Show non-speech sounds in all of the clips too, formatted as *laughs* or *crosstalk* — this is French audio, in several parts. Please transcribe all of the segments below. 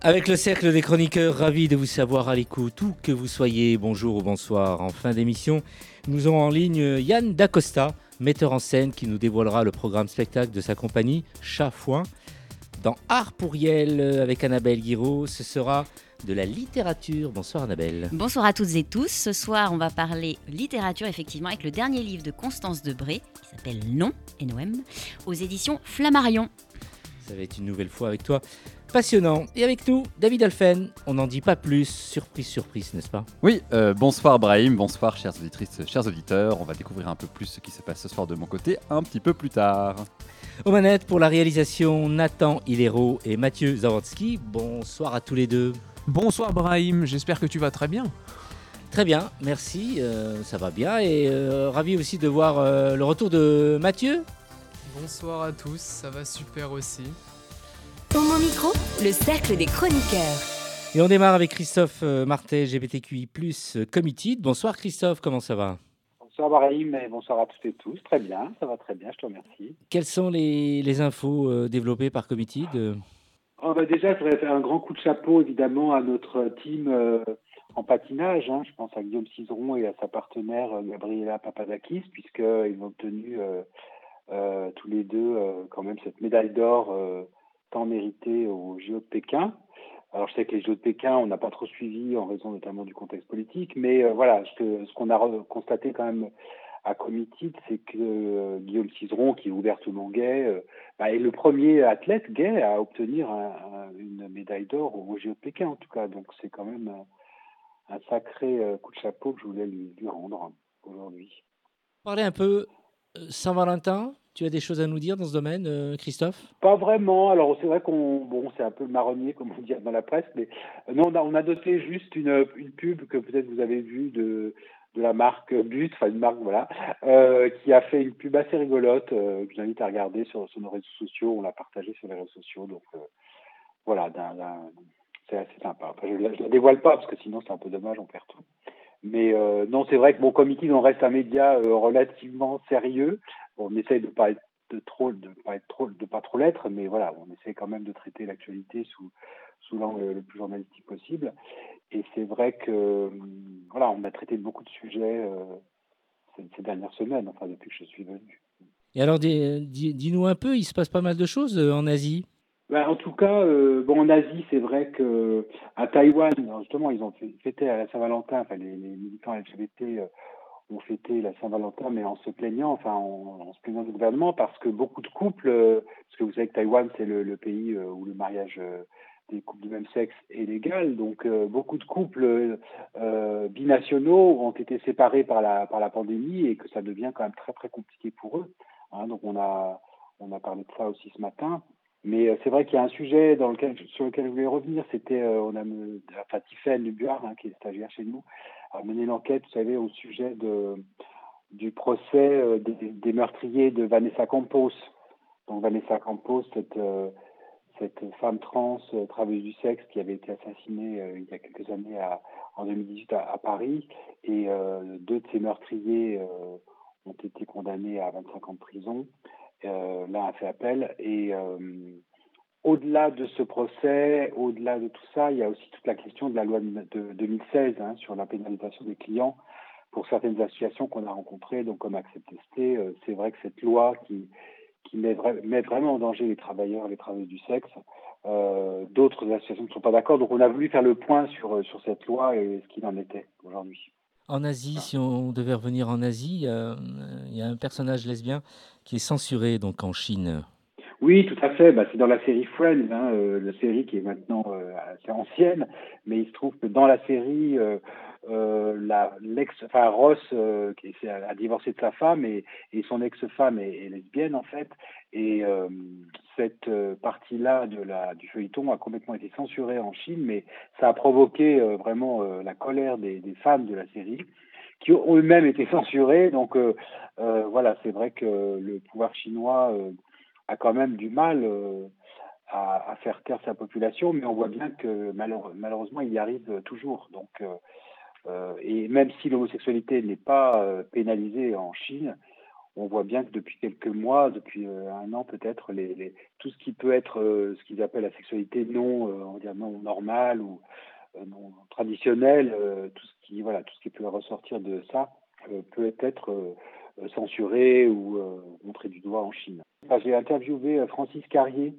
Avec le cercle des chroniqueurs, ravi de vous savoir à l'écoute, où que vous soyez, bonjour ou bonsoir. En fin d'émission, nous aurons en ligne Yann Dacosta, metteur en scène qui nous dévoilera le programme spectacle de sa compagnie Chat Foin. Dans Art pour Yel avec Annabelle Guiraud, ce sera de la littérature. Bonsoir Annabelle. Bonsoir à toutes et tous. Ce soir, on va parler littérature effectivement avec le dernier livre de Constance Debré qui s'appelle Non, NOM, aux éditions Flammarion. Ça va être une nouvelle fois avec toi passionnant. Et avec nous, David Alphen. On n'en dit pas plus. Surprise, surprise, n'est-ce pas? Oui, euh, bonsoir Brahim, bonsoir chères auditrices, chers auditeurs. On va découvrir un peu plus ce qui se passe ce soir de mon côté un petit peu plus tard. Aux manettes pour la réalisation, Nathan Hilero et Mathieu Zawodzki. Bonsoir à tous les deux. Bonsoir Brahim, j'espère que tu vas très bien. Très bien, merci, euh, ça va bien. Et euh, ravi aussi de voir euh, le retour de Mathieu. Bonsoir à tous, ça va super aussi. Homo Micro, le cercle des chroniqueurs. Et on démarre avec Christophe euh, Martet, GBTQI+, euh, Committed. Bonsoir Christophe, comment ça va? Bonsoir Brahim et bonsoir à toutes et tous. Très bien, ça va très bien, je te remercie. Quelles sont les, les infos euh, développées par Committed Euh, Oh, bah déjà, je voudrais faire un grand coup de chapeau évidemment à notre team euh, en patinage. hein. Je pense à Guillaume Cizeron et à sa partenaire Gabriela Papadakis, puisqu'ils ont obtenu euh, euh, tous les deux euh, quand même cette médaille d'or euh, tant méritée aux JO de Pékin. Alors je sais que les Jeux de Pékin, on n'a pas trop suivi en raison notamment du contexte politique, mais euh, voilà, ce qu'on a constaté quand même à Committed, c'est que euh, Guillaume Cizeron, qui est ouvertement gay, euh, bah, est le premier athlète gay à obtenir un- un- une médaille d'or aux Jeux de Pékin en tout cas. Donc c'est quand même un, sacré euh, coup de chapeau que je voulais lui, rendre aujourd'hui. Parler un peu Saint-Valentin, tu as des choses à nous dire dans ce domaine, euh, Christophe? Pas vraiment. Alors c'est vrai qu'on bon c'est un peu marronnier comme on dit dans la presse, mais euh, non on a, on a doté juste une, une pub que peut-être vous avez vue de de la marque But, enfin une marque voilà, euh, qui a fait une pub assez rigolote que j'invite à regarder sur, nos réseaux sociaux. On l'a partagé sur les réseaux sociaux, donc voilà, c'est assez sympa. Je, je la dévoile pas parce que sinon c'est un peu dommage, on perd tout. Mais non, c'est vrai que mon comité on reste un média relativement sérieux. On essaye de pas être de trop, de pas être trop, de pas trop l'être, mais voilà, on essaie quand même de traiter l'actualité sous sous l'angle le plus journalistique possible. Et c'est vrai que voilà, on a traité beaucoup de sujets euh, ces, ces dernières semaines, enfin depuis que je suis venu. Et alors, dis- dis- dis-nous un peu, il se passe pas mal de choses euh, en Asie? Ben, en tout cas, euh, bon, en Asie, c'est vrai que à Taïwan, justement, ils ont fêté à la Saint-Valentin, enfin, les, les militants LGBT ont fêté la Saint-Valentin, mais en se plaignant, enfin, en, se plaignant du gouvernement, parce que beaucoup de couples, euh, parce que vous savez que Taïwan, c'est le, pays euh, où le mariage euh, des couples du même sexe est légal, donc beaucoup de couples binationaux ont été séparés par la par la pandémie et que ça devient quand même très très compliqué pour eux. hein. donc on a on a parlé de ça aussi ce matin. Mais euh, c'est vrai qu'il y a un sujet sur lequel je voulais revenir. C'était, euh, on a, enfin, hein, qui est stagiaire chez nous, a mené l'enquête, vous savez, au sujet du procès euh, des, meurtriers de Vanessa Campos. Donc Vanessa Campos, cette, femme trans, travailleuse du sexe, qui avait été assassinée il y a quelques années en 2018 à, à Paris. Et deux de ces meurtriers ont été condamnés à 25 ans de prison. Euh, L'un a fait appel. Et euh, au-delà de ce procès, au-delà de tout ça, il y a aussi toute la question de la loi de de 2016 hein, sur la pénalisation des clients pour certaines associations qu'on a rencontrées, donc comme Accept-ST. euh, c'est vrai que cette loi qui, met vraiment en danger les travailleurs et les travailleuses du sexe, euh, d'autres associations ne sont pas d'accord. Donc on a voulu faire le point sur, sur cette loi et ce qu'il en était aujourd'hui. En Asie, si on devait revenir en Asie, euh, il y a un personnage lesbien qui est censuré donc en Chine. Oui, tout à fait. Bah, c'est dans la série Friends, hein, euh, la série qui est maintenant euh, assez ancienne, mais il se trouve que dans la série, euh, euh, la l'ex, enfin Ross, euh, qui est- a divorcé de sa femme et, et son ex-femme est, est lesbienne en fait, et euh, cette euh, partie-là de la du feuilleton a complètement été censurée en Chine, mais ça a provoqué euh, vraiment euh, la colère des, des fans de la série qui ont eux-mêmes été *laughs* censurés. Donc voilà, c'est vrai que le pouvoir chinois a quand même du mal à, faire taire sa population, mais on voit bien que malheureusement, il y arrive toujours. Donc, euh, euh, et même si l'homosexualité n'est pas euh, pénalisée en Chine, on voit bien que depuis quelques mois, depuis un an peut-être, tout ce qui peut être ce qu'ils appellent la sexualité non, on non normale ou non traditionnelle, tout ce qui voilà, tout ce qui peut ressortir de ça peut être censuré ou montré du doigt en Chine. J'ai interviewé Francis Carrier,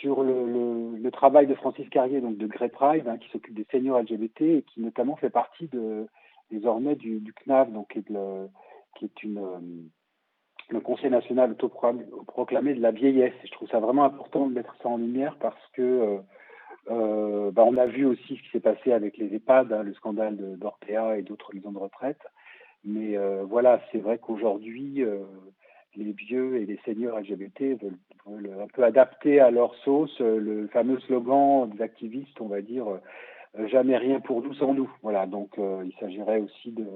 sur le, travail de Francis Carrier, donc de Grey Pride, hein, qui s'occupe des seniors LGBT et qui notamment fait partie de, désormais du, CNAV, donc, qui est, le, qui est une, euh, le Conseil national autoproclamé de la vieillesse. Et je trouve ça vraiment important de mettre ça en lumière parce que euh, euh bah, on a vu aussi ce qui s'est passé avec les EHPAD, hein, le scandale d'Ortea et d'autres maisons de retraite. Mais voilà, c'est vrai qu'aujourd'hui, les vieux et les seniors LGBT veulent, un peu adapter à leur sauce euh, le fameux slogan des activistes, on va dire euh, jamais rien pour nous sans nous. Voilà, donc euh, il s'agirait aussi de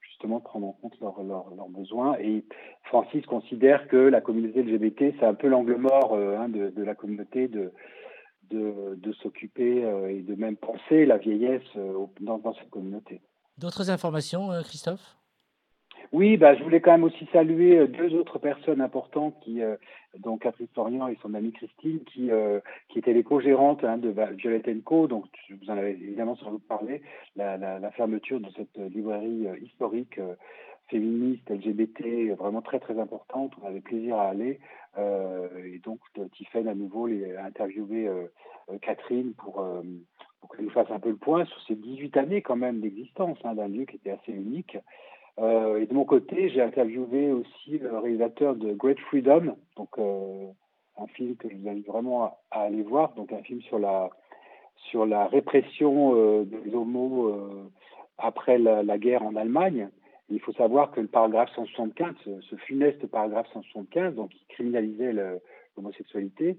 justement prendre en compte leurs besoins. Et Francis considère que la communauté LGBT, c'est un peu l'angle mort hein, de, la communauté de, de, s'occuper et de même penser la vieillesse dans, dans cette communauté. D'autres informations, Christophe? Oui, bah, je voulais quand même aussi saluer euh, deux autres personnes importantes, qui, euh, donc Catherine Florian et son amie Christine, qui, euh, qui étaient les co-gérantes hein, de Violet Co. Donc, vous en avez évidemment sans doute parlé, la, la, la fermeture de cette librairie historique féministe, LGBT, vraiment très très importante. On avait plaisir à aller. et donc, Tiffen à nouveau les, a interviewé Catherine pour, pour qu'elle nous fasse un peu le point sur ces 18 années quand même d'existence hein, d'un lieu qui était assez unique. Euh, et de mon côté, j'ai interviewé aussi le réalisateur de Great Freedom, donc euh, un film que je vous invite vraiment à, aller voir, donc un film sur la sur la répression euh, des homos euh, après la, guerre en Allemagne. il faut savoir que le paragraphe 175, ce, ce funeste paragraphe 175, donc qui criminalisait l'homosexualité,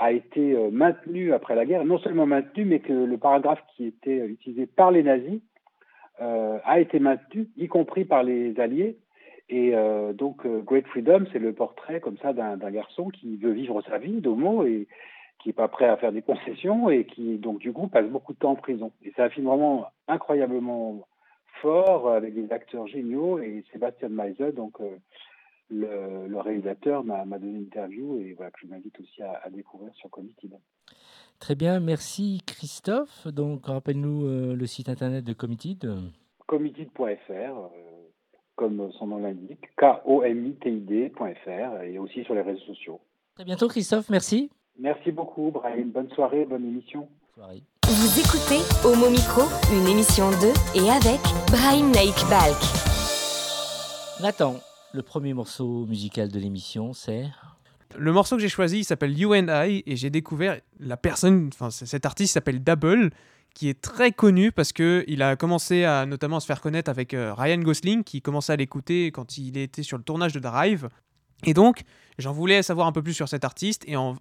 a été euh, maintenu après la guerre. Non seulement maintenu, mais que le paragraphe qui était utilisé par les nazis euh, a été maintenu, y compris par les Alliés. Et euh, donc, euh, Great Freedom, c'est le portrait comme ça d'un garçon qui veut vivre sa vie d'homo et qui n'est pas prêt à faire des concessions et qui, donc, du coup, passe beaucoup de temps en prison. Et c'est un film vraiment incroyablement fort, avec des acteurs géniaux. Et Sébastien Meise, donc, le, le, réalisateur, m'a donné une interview et voilà, que je m'invite aussi à, à, découvrir sur Committed. Très bien, merci Christophe. Donc, rappelle-nous euh, le site internet de Committed. Committed.fr, euh, comme son nom l'indique, K-O-M-I-T-I-D.fr, et aussi sur les réseaux sociaux. Très bientôt Christophe, merci. Merci beaucoup, Brian. Bonne soirée, bonne émission. Soirée. Vous écoutez Homo Micro, une émission de et avec Brahim Naik Balk. Nathan, le premier morceau musical de l'émission, c'est le morceau que j'ai choisi, il s'appelle You and I, et j'ai découvert la personne, enfin cet artiste s'appelle Double, qui est très connu parce que il a commencé à notamment à se faire connaître avec euh, Ryan Gosling, qui commençait à l'écouter quand il était sur le tournage de Drive. Et donc, j'en voulais savoir un peu plus sur cet artiste, et en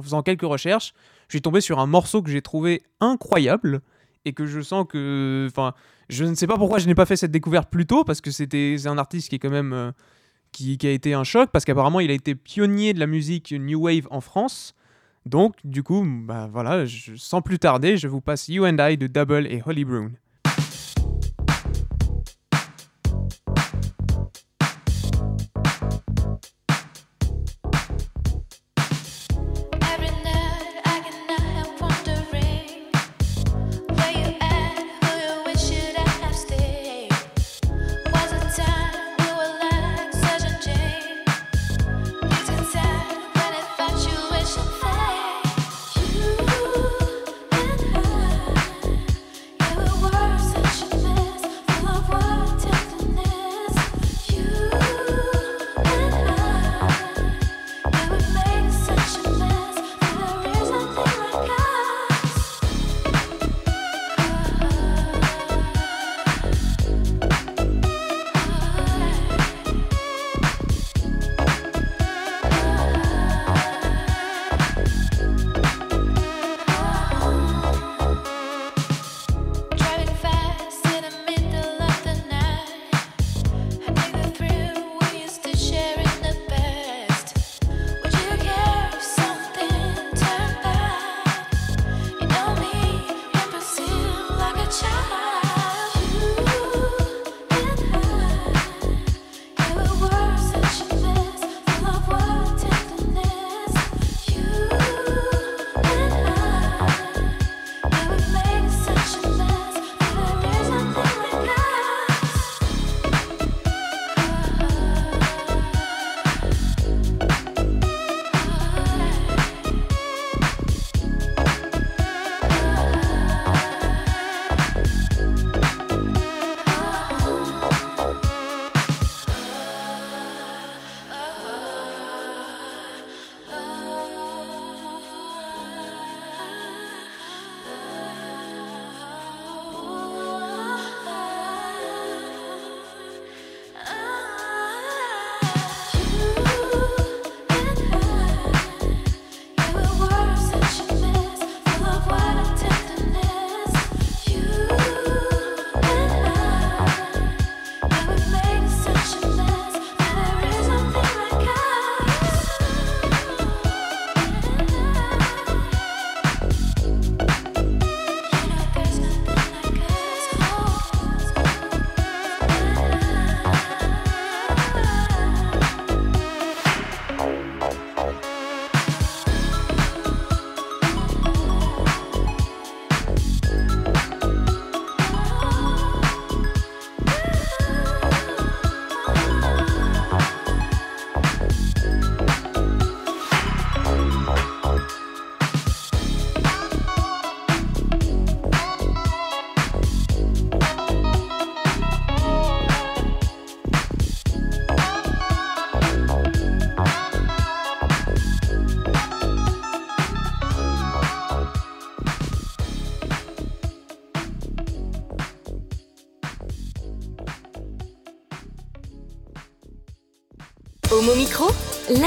faisant quelques recherches, je suis tombé sur un morceau que j'ai trouvé incroyable, et que je sens que... Enfin, je ne sais pas pourquoi je n'ai pas fait cette découverte plus tôt, parce que c'était un artiste qui est quand même... Euh, qui, a été un choc parce qu'apparemment il a été pionnier de la musique New Wave en France. Donc, du coup, bah voilà, sans plus tarder, je vous passe You and I de Double et Holly Brown.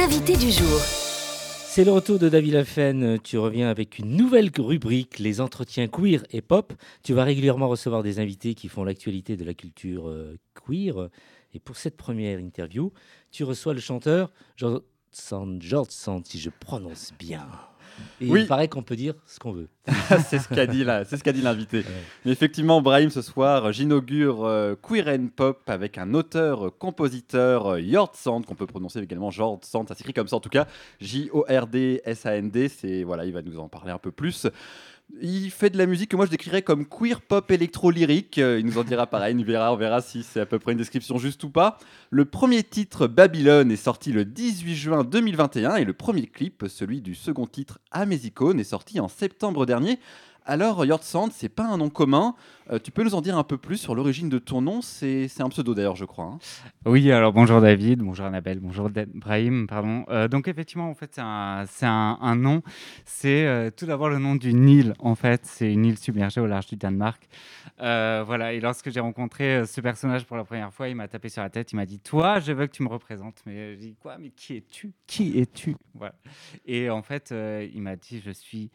Du jour. C'est le retour de David Laffen. Tu reviens avec une nouvelle rubrique, les entretiens queer et pop. Tu vas régulièrement recevoir des invités qui font l'actualité de la culture euh, queer. Et pour cette première interview, tu reçois le chanteur George Sand, George Sand, si je prononce bien. Et Oui. il paraît qu'on peut dire ce qu'on veut. *laughs* c'est ce qu'a dit là, c'est ce qu'a dit l'invité. Mais effectivement, Brahim, ce soir, j'inaugure euh, Queer and Pop avec un auteur, euh, euh, Jord Sand, qu'on peut prononcer également Jord Sand, ça s'écrit comme ça en tout cas, J-O-R-D-S-A-N-D. C'est voilà, il va nous en parler un peu plus. Il fait de la musique que moi je décrirais comme queer pop électro-lyrique. Euh, Il nous en dira pareil, on verra, on verra si c'est à peu près une description juste ou pas. Le premier titre, Babylone, est sorti le 18 juin 2021 et le premier clip, celui du second titre, Amazicone, est sorti en septembre dernier. Alors, Yord Sand, c'est pas un nom commun. Euh, tu peux nous en dire un peu plus sur l'origine de ton nom? C'est un pseudo d'ailleurs, je crois. hein. Oui, alors bonjour David, bonjour Annabelle, bonjour Brahim, pardon. Euh, donc effectivement, en fait, c'est un, nom. C'est euh, tout d'abord le nom d'une île, en fait. C'est une île submergée au large du Danemark. Voilà, et lorsque j'ai rencontré ce personnage pour la première fois, il m'a tapé sur la tête, il m'a dit, toi, je veux que tu me représentes. Mais j'ai dit, quoi? Mais qui es-tu? Qui es-tu? Voilà. Et en fait, il m'a dit, je suis...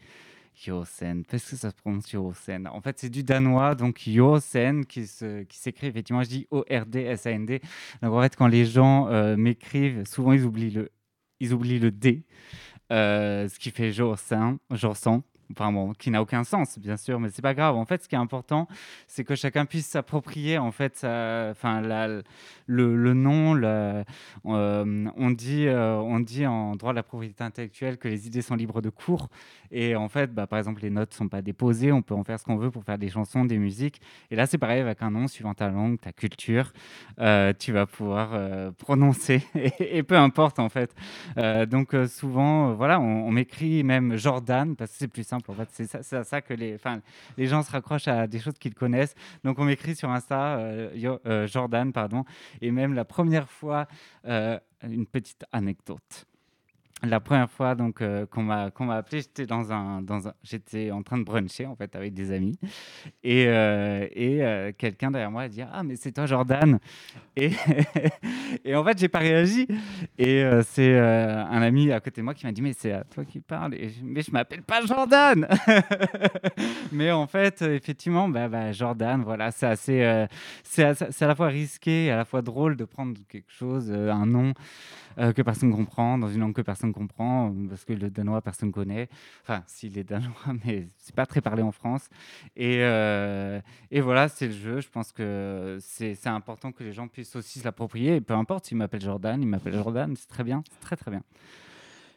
Yosen, parce que ça se prononce Yosen. En fait, c'est du danois, donc Yosen, qui se- qui s'écrit effectivement, je dis O-R-D-S-A-N-D. Donc en fait, quand les gens euh, m'écrivent, souvent ils oublient le, ils oublient le D, euh, ce qui fait Jorsan, Jorsan. Enfin bon, qui n'a aucun sens, bien sûr, mais c'est pas grave. En fait, ce qui est important, c'est que chacun puisse s'approprier, en fait, enfin, le, nom. euh, on dit, euh, on dit en droit de la propriété intellectuelle que les idées sont libres de cours. Et en fait, bah, par exemple, les notes sont pas déposées. On peut en faire ce qu'on veut pour faire des chansons, des musiques. Et là, c'est pareil avec un nom suivant ta langue, ta culture euh, tu vas pouvoir prononcer *laughs* et, peu importe en fait. Donc souvent, voilà, on m'écrit même Jordan parce que c'est plus simple en fait. C'est à ça que les, enfin, les gens se raccrochent à des choses qu'ils connaissent. Donc on m'écrit sur Insta euh, Yo- euh, Jordan, pardon. Et même la première fois, euh, une petite anecdote. La première fois donc euh, qu'on m'a qu'on m'a appelé, j'étais dans un dans un j'étais en train de bruncher en fait avec des amis. Et euh, et euh, quelqu'un derrière moi a dit ah mais c'est toi Jordan! Et *laughs* et en fait j'ai pas réagi. Et c'est un ami à côté de moi qui m'a dit mais c'est à toi qui parle et je- mais je m'appelle pas Jordan! *laughs* Mais en fait effectivement bah, bah, Jordan voilà c'est assez c'est à, c'est à la fois risqué et à la fois drôle de prendre quelque chose un nom que personne comprend, dans une langue que personne comprend, euh, parce que le danois, personne connaît. Enfin, s'il est danois, *laughs* mais c'est pas très parlé en France. Et, euh, et voilà, c'est le jeu. Je pense que c'est important que les gens puissent aussi se l'approprier. Et peu importe s'il m'appelle Jordan, il m'appelle Jordan, c'est très bien, c'est très très bien.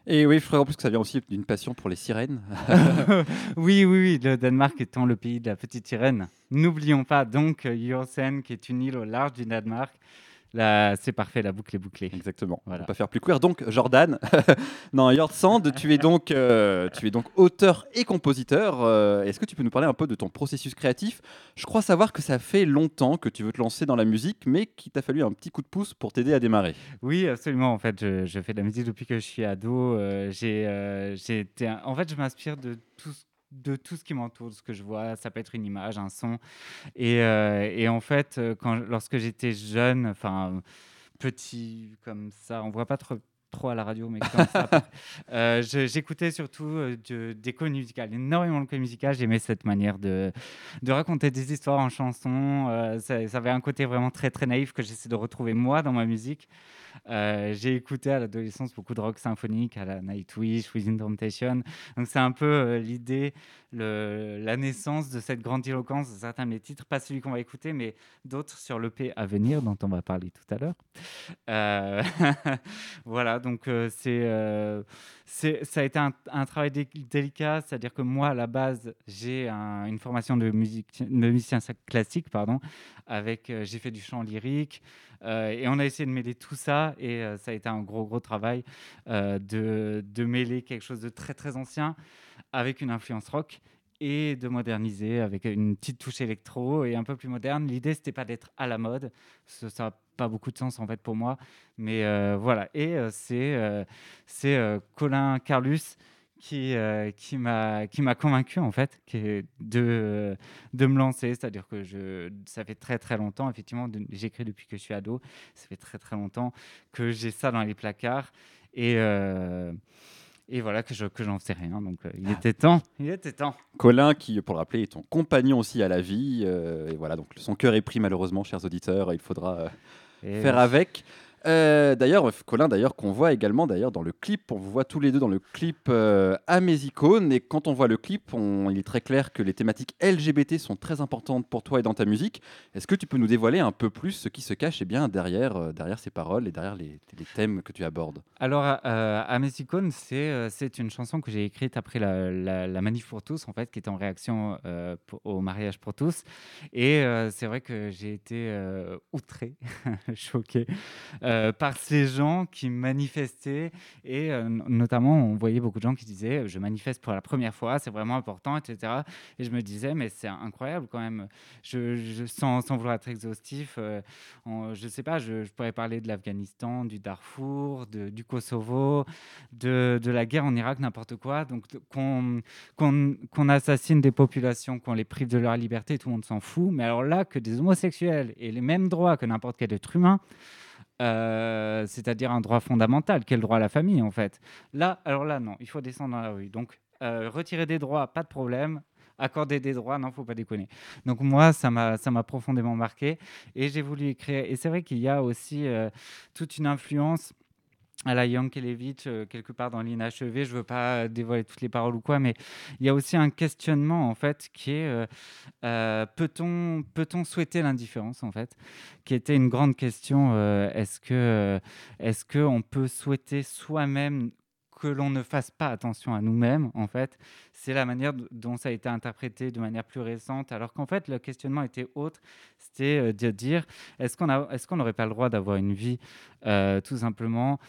Et oui, je crois en plus que ça vient aussi d'une passion pour les sirènes. *laughs* *laughs* oui, oui, oui, le Danemark étant le pays de la petite sirène. N'oublions pas donc euh, Jorsen, qui est une île au large du Danemark. Là, c'est parfait, la boucle est bouclée. Exactement. On Voilà. va pas faire plus queer. Donc, Jordan, *laughs* non, Jord Sand, tu es donc, euh, tu es donc auteur et compositeur. Euh, Est-ce que tu peux nous parler un peu de ton processus créatif? Je crois savoir que ça fait longtemps que tu veux te lancer dans la musique, mais qu'il t'a fallu un petit coup de pouce pour t'aider à démarrer. Oui, absolument. En fait, je, je fais de la musique depuis que je suis ado. Euh, j'ai, j'ai été un- En fait, je m'inspire de tout, ce- de tout ce qui m'entoure, de ce que je vois. Ça peut être une image, un son. Et, euh, et en fait, euh, quand, lorsque j'étais jeune, enfin petit comme ça, on voit pas trop trop à la radio, mais comme ça. *laughs* euh, je- j'écoutais surtout euh, de- des codes musicales, énormément de codes musicales. J'aimais cette manière de, de raconter des histoires en chanson. Euh, ça, ça avait un côté vraiment très très naïf que j'essaie de retrouver moi dans ma musique. Euh, j'ai écouté à l'adolescence beaucoup de rock symphonique, à la Nightwish, Within Temptation. Donc c'est un peu euh, l'idée, la naissance de cette grandiloquence de certains de mes titres, pas celui qu'on va écouter, mais d'autres sur l'EP à venir dont on va parler tout à l'heure. Euh, *laughs* voilà, donc c'est, ça a été un, travail dé- délicat, c'est-à-dire que moi, à la base, j'ai un- une formation de, musicien classique, pardon, avec, euh, j'ai fait du chant lyrique, euh, et on a essayé de mêler tout ça, et euh, ça a été un gros, gros travail de, de mêler quelque chose de très, très ancien avec une influence rock et de moderniser avec une petite touche électro et un peu plus moderne. L'idée, c'était pas d'être à la mode, pas beaucoup de sens en fait pour moi, mais euh, voilà. Et euh, c'est euh, c'est Colin Carlus qui, qui m'a qui m'a convaincu en fait qui de de me lancer. C'est-à-dire que je ça fait très très longtemps effectivement j'écris depuis que je suis ado. Ça fait très très longtemps que j'ai ça dans les placards. Et et voilà que je que j'en sais rien. Donc euh, il ah. était temps. Il était temps. Colin qui pour le rappeler est ton compagnon aussi à la vie et voilà. Donc son cœur est pris malheureusement chers auditeurs. Il faudra faire avec euh, d'ailleurs, Colin, d'ailleurs, qu'on voit également d'ailleurs dans le clip, on vous voit tous les deux dans le clip euh, à mes icônes. Et quand on voit le clip, il est très clair que les thématiques LGBT sont très importantes pour toi et dans ta musique. Est-ce que tu peux nous dévoiler un peu plus ce qui se cache eh bien, derrière, euh, ces paroles et derrière les, thèmes que tu abordes? Alors, à mes icônes, c'est, une chanson que j'ai écrite après la, manif pour tous, en fait, qui était en réaction au mariage pour tous. Et c'est vrai que j'ai été outré, *laughs* choqué. Euh, par ces gens qui manifestaient. Et euh, notamment, on voyait beaucoup de gens qui disaient Je manifeste pour la première fois, c'est vraiment important, etc. Et je me disais Mais c'est incroyable quand même. Je, sans, sans, vouloir être exhaustif, euh, je ne sais pas, je, pourrais parler de l'Afghanistan, du Darfour, du Kosovo, de, de, la guerre en Irak, n'importe quoi. Donc qu'on qu'on assassine des populations, qu'on les prive de leur liberté, tout le monde s'en fout. Mais alors là, que des homosexuels aient les mêmes droits que n'importe quel être humain, euh, c'est-à-dire un droit fondamental, quel droit à la famille en fait. Là, alors là, non, il faut descendre dans la rue. Donc, euh, retirer des droits, pas de problème. Accorder des droits, non, faut pas déconner. Donc moi, ça m'a, ça m'a profondément marqué et j'ai voulu écrire. Et c'est vrai qu'il y a aussi euh, toute une influence à la Yankelevitch, euh, quelque part dans l'inachevé. Je ne veux pas dévoiler toutes les paroles ou quoi, mais il y a aussi un questionnement, en fait, qui est euh, euh, peut-on peut souhaiter l'indifférence, en fait, qui était une grande question. est-ce que est-ce qu'on peut souhaiter soi-même que l'on ne fasse pas attention à nous-mêmes, en fait, c'est la manière dont ça a été interprété de manière plus récente, alors qu'en fait, le questionnement était autre. C'était de dire, est-ce qu'on est qu'on n'aurait pas le droit d'avoir une vie, tout simplement,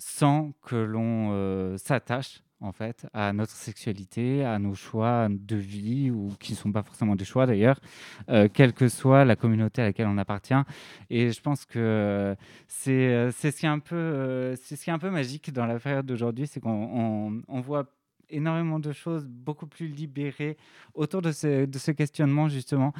sans que l'on euh, s'attache en fait à notre sexualité, à nos choix de vie ou qui ne sont pas forcément des choix d'ailleurs, euh, quelle que soit la communauté à laquelle on appartient. Et je pense que c'est euh, c'est ce qui est un peu ce qui est un peu magique dans la période d'aujourd'hui, c'est qu'on on voit énormément de choses beaucoup plus libérées autour de ce, de ce questionnement, justement.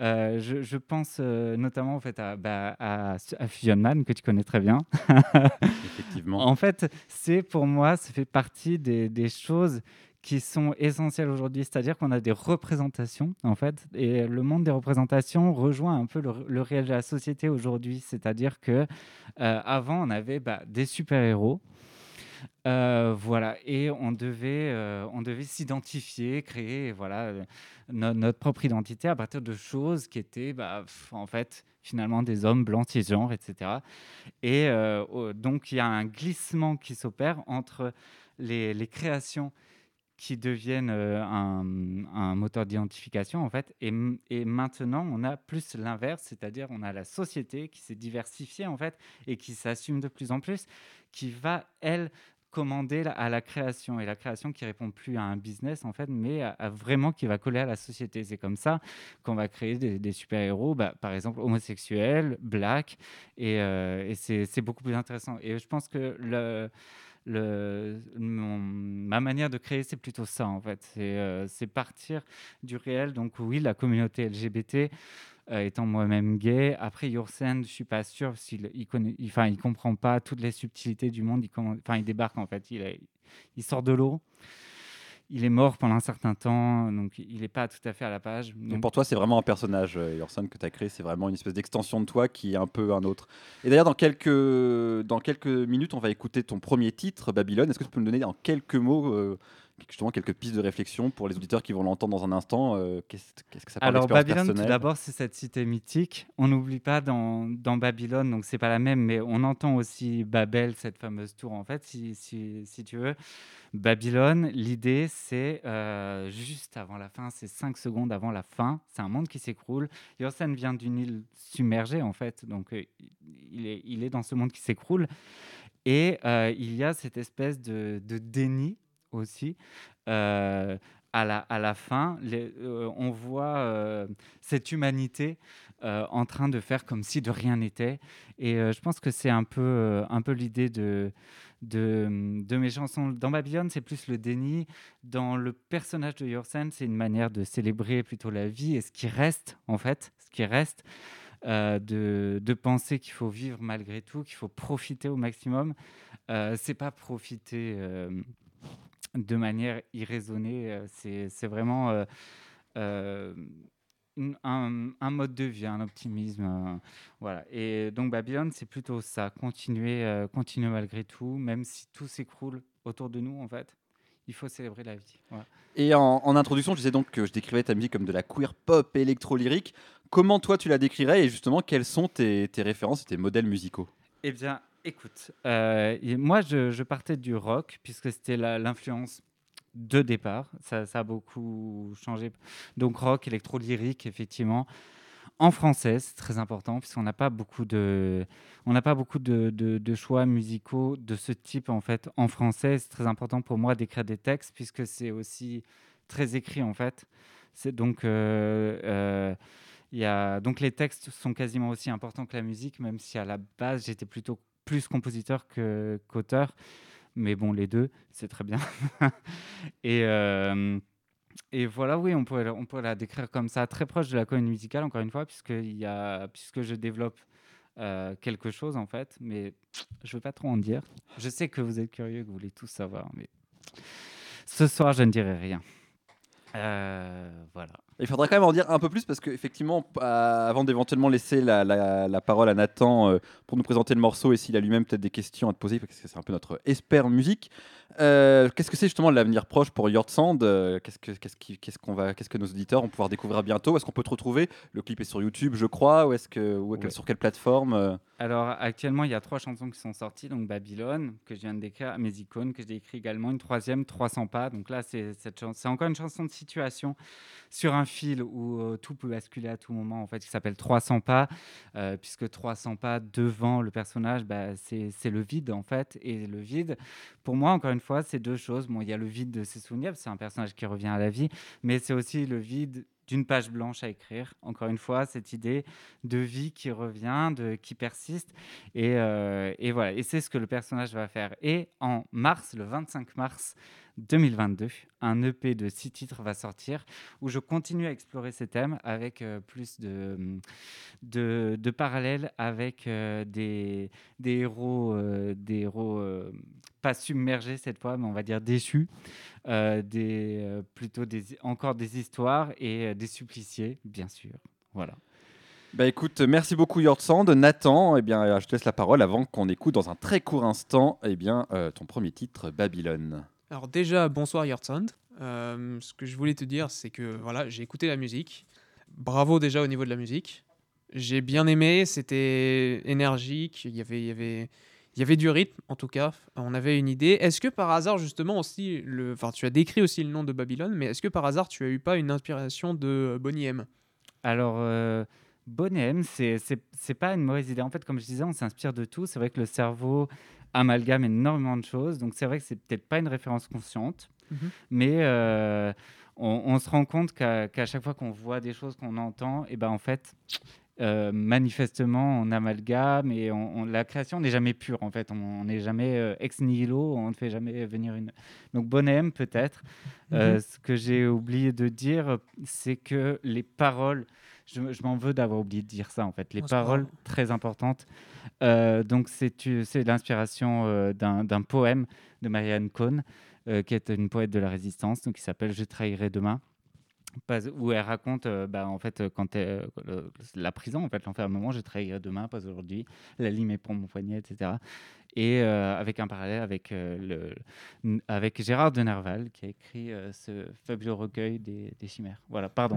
Euh, je, je, pense euh, notamment en fait, à, bah, à, Fusion Man, que tu connais très bien. *laughs* Effectivement. En fait, c'est pour moi, ça fait partie des, des choses qui sont essentielles aujourd'hui, c'est-à-dire qu'on a des représentations, en fait, et le monde des représentations rejoint un peu le, réel de la société aujourd'hui, c'est-à-dire que euh, avant on avait bah, des super-héros, euh, voilà, et on devait, euh, devait s'identifier, créer voilà, euh, notre propre identité à partir de choses qui étaient bah, en fait finalement des hommes blancs, cisgenres, etc. Et donc il y a un glissement qui s'opère entre les, les, créations qui deviennent un, un, moteur d'identification en fait, et, et, maintenant on a plus l'inverse, c'est-à-dire on a la société qui s'est diversifiée en fait et qui s'assume de plus en plus, qui va elle commander à la création et la création qui répond plus à un business en fait mais à, vraiment qui va coller à la société c'est comme ça qu'on va créer des, super héros bah, par exemple homosexuels black et, euh, c'est beaucoup plus intéressant et je pense que le le, ma manière de créer, c'est plutôt ça, en fait. C'est euh, partir du réel. Donc, oui, la communauté LGBT, étant moi-même gay. Après, Yoursen, je suis pas sûr s'il il connaît, enfin, il, comprend pas toutes les subtilités du monde. Il, enfin, il débarque en fait. Il, il sort de l'eau. Il est mort pendant un certain temps, donc il n'est pas tout à fait à la page. Donc, pour toi, c'est vraiment un personnage, euh, Yorson, que tu as créé. C'est vraiment une espèce d'extension de toi qui est un peu un autre. Et d'ailleurs, dans quelques, dans quelques minutes, on va écouter ton premier titre, Babylone. Est-ce que tu peux me donner en quelques mots euh, justement quelques pistes de réflexion pour les auditeurs qui vont l'entendre dans un instant. Euh, qu'est-ce, que ça parle Alors Babylone, tout d'abord, c'est cette cité mythique. On n'oublie pas dans, dans, Babylone, donc c'est pas la même, mais on entend aussi Babel, cette fameuse tour en fait, si, si, si tu veux. Babylone, l'idée c'est euh, juste avant la fin, c'est 5 secondes avant la fin, c'est un monde qui s'écroule. Yorsen vient d'une île submergée en fait, donc euh, il, est, il est dans ce monde qui s'écroule. Et il y a cette espèce de, de déni aussi. Euh, à, la, à la fin, euh, on voit euh, cette humanité en train de faire comme si de rien n'était. Et je pense que c'est un peu, un peu l'idée de, de, de mes chansons. Dans Babylone, c'est plus le déni. Dans le personnage de Yorsen, c'est une manière de célébrer plutôt la vie et ce qui reste, en fait, ce qui reste. De, de, penser qu'il faut vivre malgré tout, qu'il faut profiter au maximum. Euh, c'est pas profiter de manière irraisonnée, euh, c'est vraiment un, un, mode de vie, un optimisme. voilà. Et donc Babylone, c'est plutôt ça, continuer, continuer malgré tout, même si tout s'écroule autour de nous, en fait il faut célébrer la vie. Et en, introduction, je disais donc que je décrivais ta musique comme de la queer pop électro-lyrique. Comment toi tu la décrirais et justement quels sont tes, références et tes modèles musicaux? Eh bien, écoute, euh, moi je, partais du rock puisque c'était l'influence de départ. Ça, a beaucoup changé. Donc rock, électro-lyrique, effectivement en français, c'est très important puisqu'on n'a pas beaucoup de, on n'a pas beaucoup de, choix musicaux de ce type en fait en français. C'est très important pour moi d'écrire des textes puisque c'est aussi très écrit en fait. C'est donc euh, euh, y a, donc les textes sont quasiment aussi importants que la musique, même si à la base j'étais plutôt plus compositeur qu'auteur. Mais bon, les deux, c'est très bien. *laughs* et, euh, et voilà, oui, on pourrait, on la décrire comme ça, très proche de la comédie musicale, encore une fois, puisque, y a, puisque je développe euh, quelque chose, en fait. Mais je ne veux pas trop en dire. Je sais que vous êtes curieux, que vous voulez tout savoir, mais ce soir, je ne dirai rien. Euh, voilà. Il faudra quand même en dire un peu plus parce qu'effectivement, avant d'éventuellement laisser la, la, parole à Nathan euh, pour nous présenter le morceau et s'il a lui-même peut-être des questions à te poser, parce que c'est un peu notre expert musique, euh, qu'est-ce que c'est justement l'avenir proche pour Yortsand euh, Qu'est-ce que qu'est-ce qu'est-ce qu'on va qu'est-ce que nos auditeurs vont pouvoir découvrir bientôt? Est-ce qu'on peut te retrouver? Le clip est sur YouTube, je crois, ou est-ce que ou sur quelle plateforme euh? Alors actuellement, il y a trois chansons qui sont sorties, donc Babylone que je viens de décrire, Mes icônes que j'ai écrit également, une troisième 300 pas. Donc là, c'est cette c'est encore une chanson de situation sur un fil où tout peut basculer à tout moment en fait, qui s'appelle 300 pas, puisque 300 pas devant le personnage, bah, c'est le vide en fait, et le vide, pour moi encore une fois, c'est deux choses. Bon, il y a le vide de ses souvenirs, c'est un personnage qui revient à la vie, mais c'est aussi le vide d'une page blanche à écrire. Encore une fois, cette idée de vie qui revient, de, qui persiste. Et, euh, et voilà, et c'est ce que le personnage va faire. Et en mars, le 25 mars 2022, un EP de six titres va sortir où je continue à explorer ces thèmes avec euh, plus de, de, parallèles avec euh, des, des héros, des héros pas submergés cette fois, mais on va dire déçus, euh, des, euh, plutôt des, encore des histoires et euh, des suppliciés, bien sûr. Voilà. Bah écoute, merci beaucoup Yortsand. Nathan, eh bien, je te laisse la parole avant qu'on écoute dans un très court instant eh bien, ton premier titre, Babylone. Alors déjà, bonsoir Yortsand. ce que je voulais te dire, c'est que voilà, j'ai écouté la musique. Bravo déjà au niveau de la musique. J'ai bien aimé, c'était énergique, il y avait, y avait y avait du rythme, en tout cas. On avait une idée. Est-ce que par hasard, justement, aussi, le... enfin, tu as décrit aussi le nom de Babylone, mais est-ce que par hasard, tu as eu pas une inspiration de Bonnie M? Alors, euh, Bonnie M, c'est pas une mauvaise idée. En fait, comme je disais, on s'inspire de tout. C'est vrai que le cerveau amalgame énormément de choses. Donc, c'est vrai que c'est peut-être pas une référence consciente, mhm. mais euh, on, se rend compte qu'à chaque fois qu'on voit des choses qu'on entend, et ben en fait, euh, manifestement, on amalgame et on, la création n'est jamais pure en fait. On n'est jamais euh, ex nihilo, on ne fait jamais venir une. Donc bonhomme peut-être. Euh, mhm. ce que j'ai oublié de dire, c'est que les paroles. Je, m'en veux d'avoir oublié de dire ça en fait. Les paroles très importantes. Donc c'est l'inspiration d'un poème de Marianne Cohn, qui est une poète de la résistance, donc qui s'appelle Je trahirai demain. Où elle raconte euh, bah, en fait quand euh, la prison en fait l'enfermement je travaillerai demain pas aujourd'hui la lime est pour mon poignet etc et euh, avec un parallèle avec le avec Gérard de Nerval qui a écrit ce fabuleux recueil des, des chimères. Voilà pardon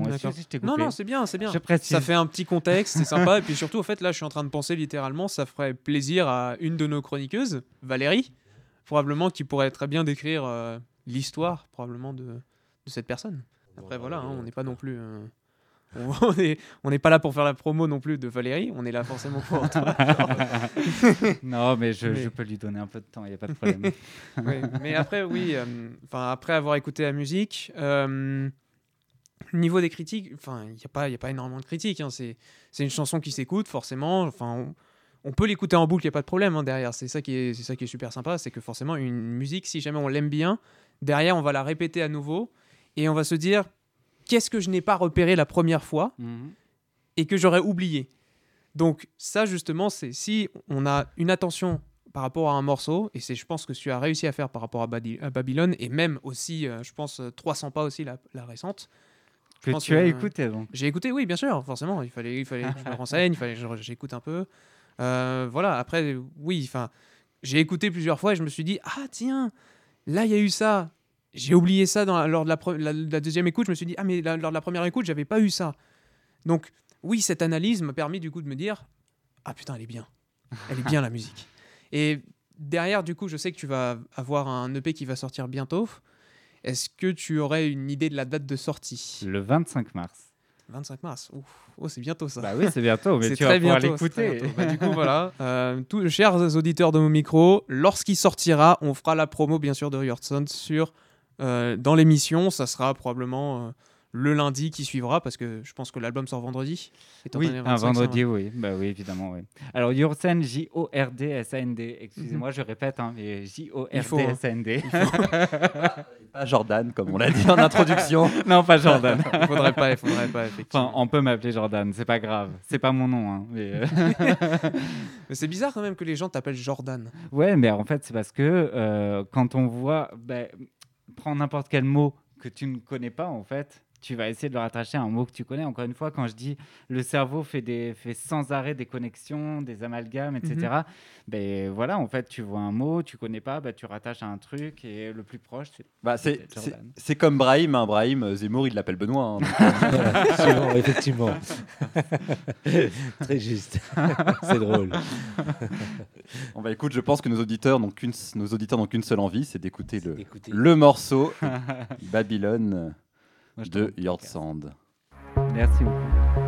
non non c'est bien c'est bien. Ça fait un petit contexte c'est sympa. Et puis surtout en fait là je suis en train de penser littéralement ça ferait plaisir à une de nos chroniqueuses Valérie probablement qui pourrait très bien décrire l'histoire probablement de, de cette personne. Après, voilà, hein, on n'est pas non plus. Euh, *laughs* on n'est on pas là pour faire la promo non plus de Valérie, on est là forcément pour toi. *laughs* non, mais je, peux lui donner un peu de temps, il n'y a pas de problème. *laughs* mais après, oui, euh, enfin après avoir écouté la musique, euh, niveau des critiques, enfin, il n'y a, pas, a pas énormément de critiques. Hein, c'est une chanson qui s'écoute, forcément. Enfin, on peut l'écouter en boucle, il n'y a pas de problème hein, derrière. C'est ça, qui est, c'est ça qui est super sympa, c'est que forcément, une musique, si jamais on l'aime bien, derrière, on va la répéter à nouveau et on va se dire qu'est-ce que je n'ai pas repéré la première fois Mhm. et que j'aurais oublié. Donc ça justement, c'est si on a une attention par rapport à un morceau, et c'est je pense que tu as réussi à faire par rapport à, Badi- à Babylone, et même aussi, euh, je pense, euh, 300 pas aussi, la, la récente. Je Que pense tu as écouté donc. J'ai écouté, oui, bien sûr, forcément. Il fallait, il fallait que je me renseigne, il fallait que j'écoute un peu. Euh, voilà, après, oui, enfin, j'ai écouté plusieurs fois et je me suis dit, ah tiens, là, il y a eu ça. J'ai oublié ça dans lors de la, pre- la- la deuxième écoute. Je me suis dit, ah, mais la- lors de la première écoute, j'avais pas eu ça. Donc, oui, cette analyse m'a permis du coup de me dire, ah putain, elle est bien. Elle est bien la musique. *laughs* Et derrière, du coup, je sais que tu vas avoir un EP qui va sortir bientôt. Est-ce que tu aurais une idée de la date de sortie? Le 25 mars. 25 mars. Ouf. Oh, c'est bientôt ça. Bah oui, c'est bientôt, mais *laughs* tu vas très pouvoir l'écouter. Bah, du coup, *laughs* voilà. Euh, tous, chers auditeurs de mon micro, lorsqu'il sortira, on fera la promo, bien sûr, de Your Sound sur, euh, dans l'émission. Ça sera probablement euh, le lundi qui suivra, parce que je pense que l'album sort vendredi. étant Oui, un 25, ça vendredi, oui. Bah oui, évidemment, oui. Alors, Yorsen, J-O-R-D-S-A-N-D. Mhm. Excusez-moi, je répète, hein, mais hein. J-O-R-D-S-A-N-D. *laughs* Pas Jordan, comme on l'a dit en introduction. *laughs* non, pas Jordan. *laughs* Il faudrait pas, il faudrait pas, effectivement. Enfin, on peut m'appeler Jordan, c'est pas grave. C'est pas mon nom. Hein, mais, euh, Mais c'est bizarre quand même que les gens t'appellent Jordan. Ouais, mais en fait, c'est parce que euh, quand on voit, ben, prends n'importe quel mot que tu ne connais pas, en fait, tu vas essayer de le rattacher à un mot que tu connais. Encore une fois, quand je dis le cerveau fait, des, fait sans arrêt des connexions, des amalgames, etc., ben voilà, en fait, tu vois un mot, tu connais pas, ben, tu rattaches à un truc, et le plus proche, c'est Bah, c'est, comme Brahim. Hein. Brahim, euh, Zemmour, il l'appelle Benoît. hein. Donc, euh, *laughs* *laughs* effectivement. *laughs* Très juste. C'est drôle. on va écoute, je pense que nos auditeurs n'ont qu'une, nos auditeurs n'ont qu'une seule envie, c'est d'écouter le, le morceau Babylone de t'en- Yard Sand. Merci beaucoup.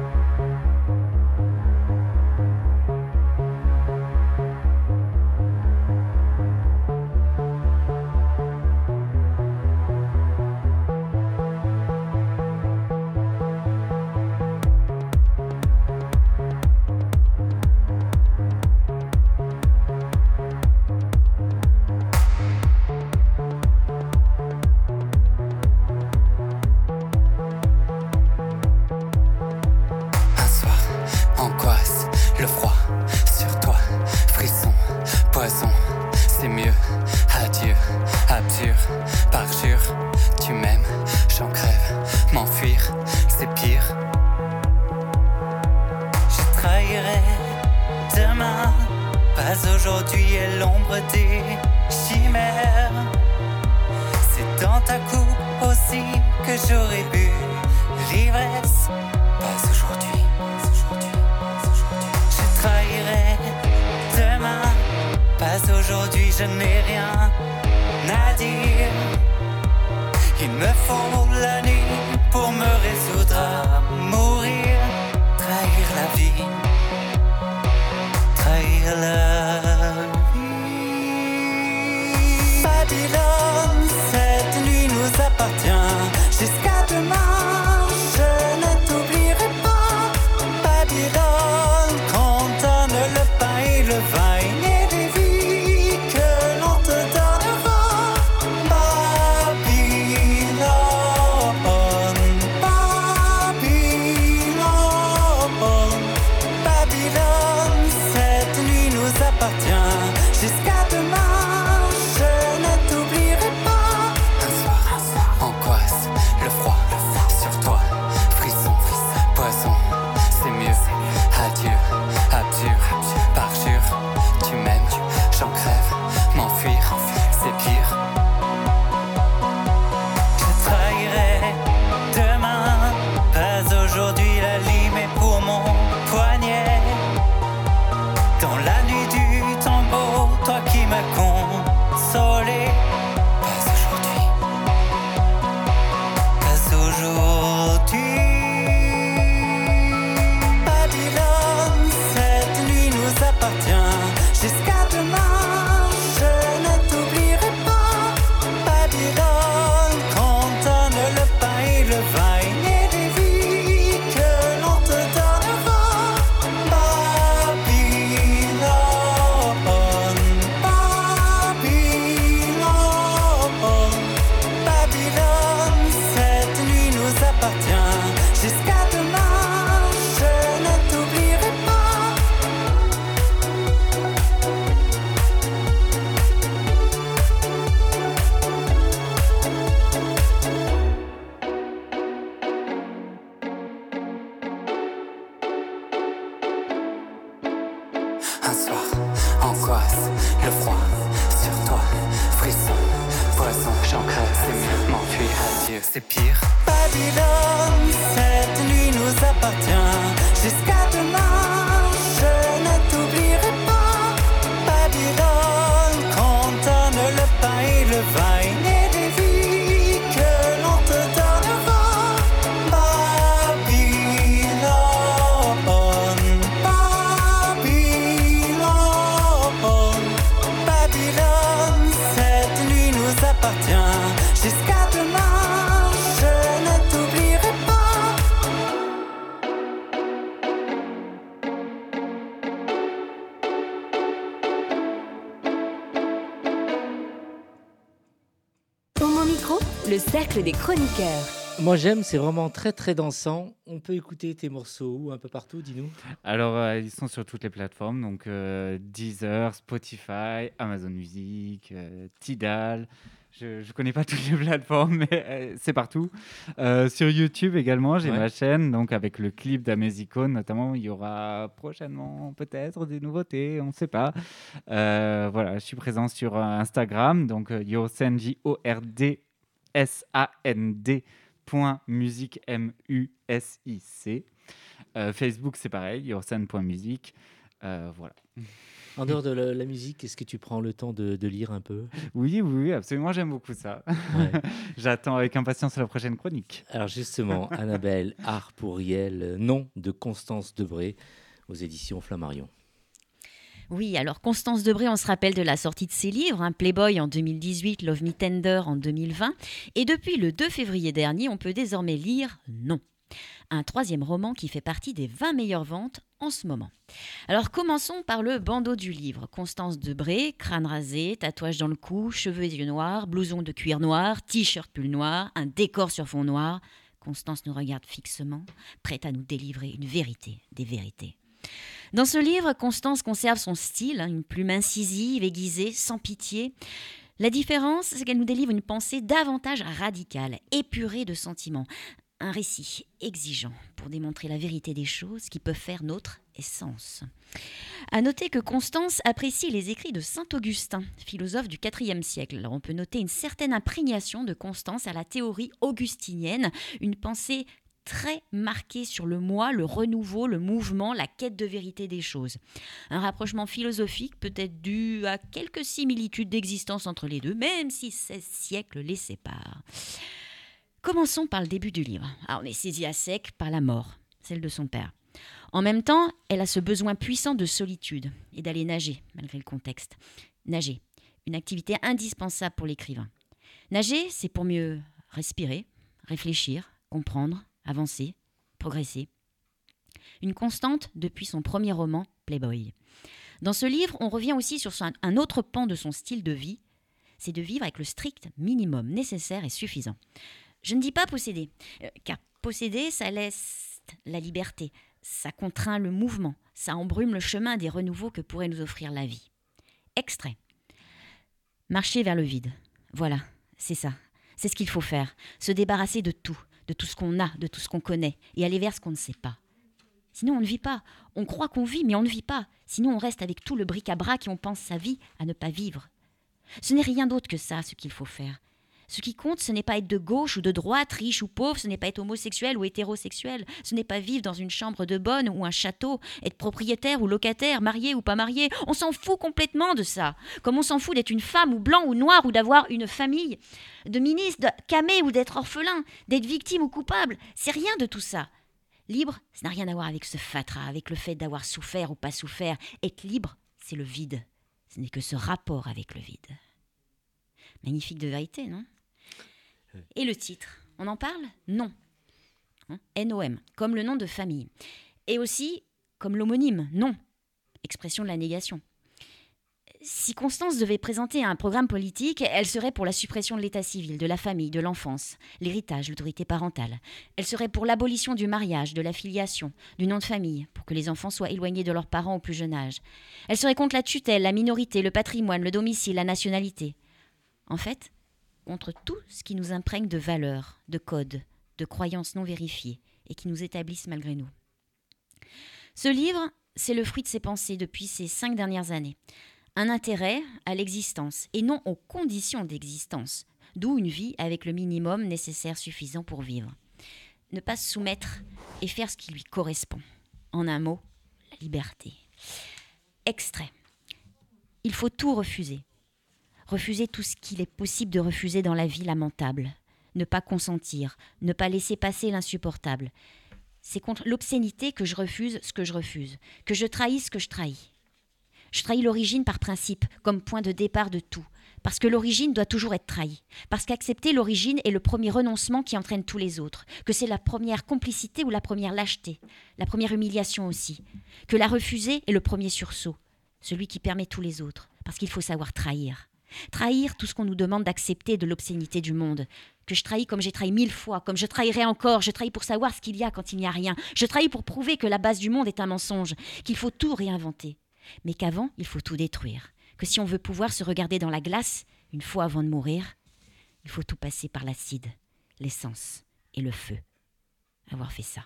Cercle des chroniqueurs. Moi j'aime, c'est vraiment très très dansant. On peut écouter tes morceaux où, un peu partout, dis-nous. Alors, euh, ils sont sur toutes les plateformes, donc euh, Deezer, Spotify, Amazon Music, euh, Tidal. Je ne connais pas *laughs* toutes les plateformes, mais euh, c'est partout. Euh, sur YouTube également, j'ai Ouais. ma chaîne, donc avec le clip d'Amazicone notamment. Il y aura prochainement peut-être des nouveautés, on ne sait pas. Euh, voilà, je suis présent sur Instagram, donc euh, Yorsen, J-O-R-D-S-A-N-D musique M-U-S-I-C. Euh, Facebook, c'est pareil, yorsen.musique. Euh, voilà. En dehors de la, la musique, est-ce que tu prends le temps de, de lire un peu? Oui, oui, oui, absolument, j'aime beaucoup ça. Ouais. *laughs* J'attends avec impatience la prochaine chronique. Alors justement, Annabelle, Art pour Riel, nom de Constance Debré aux éditions Flammarion. Oui, alors Constance Debré, on se rappelle de la sortie de ses livres, hein, Playboy en 2018, Love Me Tender en 2020, et depuis le 2 février dernier, on peut désormais lire Non, un troisième roman qui fait partie des 20 meilleures ventes en ce moment. Alors commençons par le bandeau du livre. Constance Debré, crâne rasé, tatouage dans le cou, cheveux et yeux noirs, blouson de cuir noir, t-shirt pull noir, un décor sur fond noir. Constance nous regarde fixement, prête à nous délivrer une vérité des vérités. Dans ce livre, Constance conserve son style, hein, une plume incisive, aiguisée, sans pitié. La différence, c'est qu'elle nous délivre une pensée davantage radicale, épurée de sentiments. Un récit exigeant pour démontrer la vérité des choses qui peuvent faire notre essence. À noter que Constance apprécie les écrits de saint Augustin, philosophe du IVe siècle. On peut noter une certaine imprégnation de Constance à la théorie augustinienne, une pensée très marquée sur le moi, le renouveau, le mouvement, la quête de vérité des choses. Un rapprochement philosophique peut-être dû à quelques similitudes d'existence entre les deux, même si 16 siècles les séparent. Commençons par le début du livre. Ah, on est saisi à sec par la mort, celle de son père. En même temps, elle a ce besoin puissant de solitude et d'aller nager, malgré le contexte. Nager, une activité indispensable pour l'écrivain. Nager, c'est pour mieux respirer, réfléchir, comprendre, avancer, progresser. Une constante depuis son premier roman, Playboy. Dans ce livre, on revient aussi sur un autre pan de son style de vie, c'est de vivre avec le strict minimum nécessaire et suffisant. Je ne dis pas posséder, euh, car posséder, ça laisse la liberté, ça contraint le mouvement, ça embrume le chemin des renouveaux que pourrait nous offrir la vie. Extrait. Marcher vers le vide. Voilà, c'est ça. C'est ce qu'il faut faire. Se débarrasser de tout, de tout ce qu'on a, de tout ce qu'on connaît, et aller vers ce qu'on ne sait pas. Sinon, on ne vit pas. On croit qu'on vit, mais on ne vit pas. Sinon, on reste avec tout le bric-à-brac et on pense sa vie à ne pas vivre. Ce n'est rien d'autre que ça, ce qu'il faut faire. Ce qui compte, ce n'est pas être de gauche ou de droite, riche ou pauvre, ce n'est pas être homosexuel ou hétérosexuel, ce n'est pas vivre dans une chambre de bonne ou un château, être propriétaire ou locataire, marié ou pas marié. On s'en fout complètement de ça. Comme on s'en fout d'être une femme ou blanc ou noir ou d'avoir une famille, de ministre, de camé ou d'être orphelin, d'être victime ou coupable. C'est rien de tout ça. Libre, ça n'a rien à voir avec ce fatras, avec le fait d'avoir souffert ou pas souffert. Être libre, c'est le vide. Ce n'est que ce rapport avec le vide. Magnifique de vérité, non? Et le titre, on en parle Non. Hein NOM, comme le nom de famille. Et aussi comme l'homonyme, non. Expression de la négation. Si Constance devait présenter un programme politique, elle serait pour la suppression de l'état civil, de la famille, de l'enfance, l'héritage, l'autorité parentale. Elle serait pour l'abolition du mariage, de la filiation, du nom de famille, pour que les enfants soient éloignés de leurs parents au plus jeune âge. Elle serait contre la tutelle, la minorité, le patrimoine, le domicile, la nationalité. En fait, contre tout ce qui nous imprègne de valeurs, de codes, de croyances non vérifiées et qui nous établissent malgré nous. Ce livre, c'est le fruit de ses pensées depuis ces cinq dernières années. Un intérêt à l'existence et non aux conditions d'existence, d'où une vie avec le minimum nécessaire suffisant pour vivre. Ne pas se soumettre et faire ce qui lui correspond. En un mot, la liberté. Extrait. Il faut tout refuser. Refuser tout ce qu'il est possible de refuser dans la vie lamentable. Ne pas consentir, ne pas laisser passer l'insupportable. C'est contre l'obscénité que je refuse ce que je refuse, que je trahis ce que je trahis. Je trahis l'origine par principe, comme point de départ de tout, parce que l'origine doit toujours être trahie, parce qu'accepter l'origine est le premier renoncement qui entraîne tous les autres, que c'est la première complicité ou la première lâcheté, la première humiliation aussi, que la refuser est le premier sursaut, celui qui permet tous les autres, parce qu'il faut savoir trahir. Trahir tout ce qu'on nous demande d'accepter de l'obscénité du monde, que je trahis comme j'ai trahi mille fois, comme je trahirai encore, je trahis pour savoir ce qu'il y a quand il n'y a rien, je trahis pour prouver que la base du monde est un mensonge, qu'il faut tout réinventer, mais qu'avant il faut tout détruire, que si on veut pouvoir se regarder dans la glace, une fois avant de mourir, il faut tout passer par l'acide, l'essence et le feu. Avoir fait ça.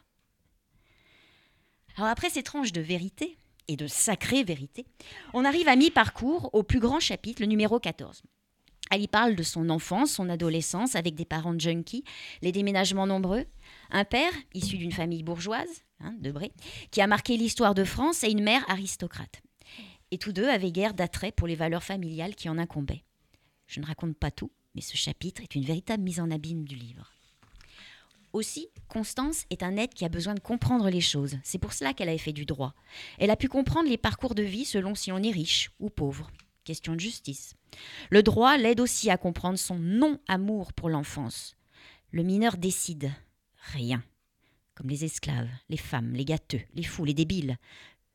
Alors après ces tranches de vérité, et de sacrée vérité, on arrive à mi-parcours au plus grand chapitre, le numéro 14. Elle y parle de son enfance, son adolescence avec des parents junkies, les déménagements nombreux, un père issu d'une famille bourgeoise, hein, qui a marqué l'histoire de France et une mère aristocrate. Et tous deux avaient guère d'attrait pour les valeurs familiales qui en incombaient. Je ne raconte pas tout, mais ce chapitre est une véritable mise en abîme du livre. Aussi, Constance est un être qui a besoin de comprendre les choses. C'est pour cela qu'elle a fait du droit. Elle a pu comprendre les parcours de vie selon si on est riche ou pauvre. Question de justice. Le droit l'aide aussi à comprendre son non-amour pour l'enfance. Le mineur décide. Rien. Comme les esclaves, les femmes, les gâteux, les fous, les débiles.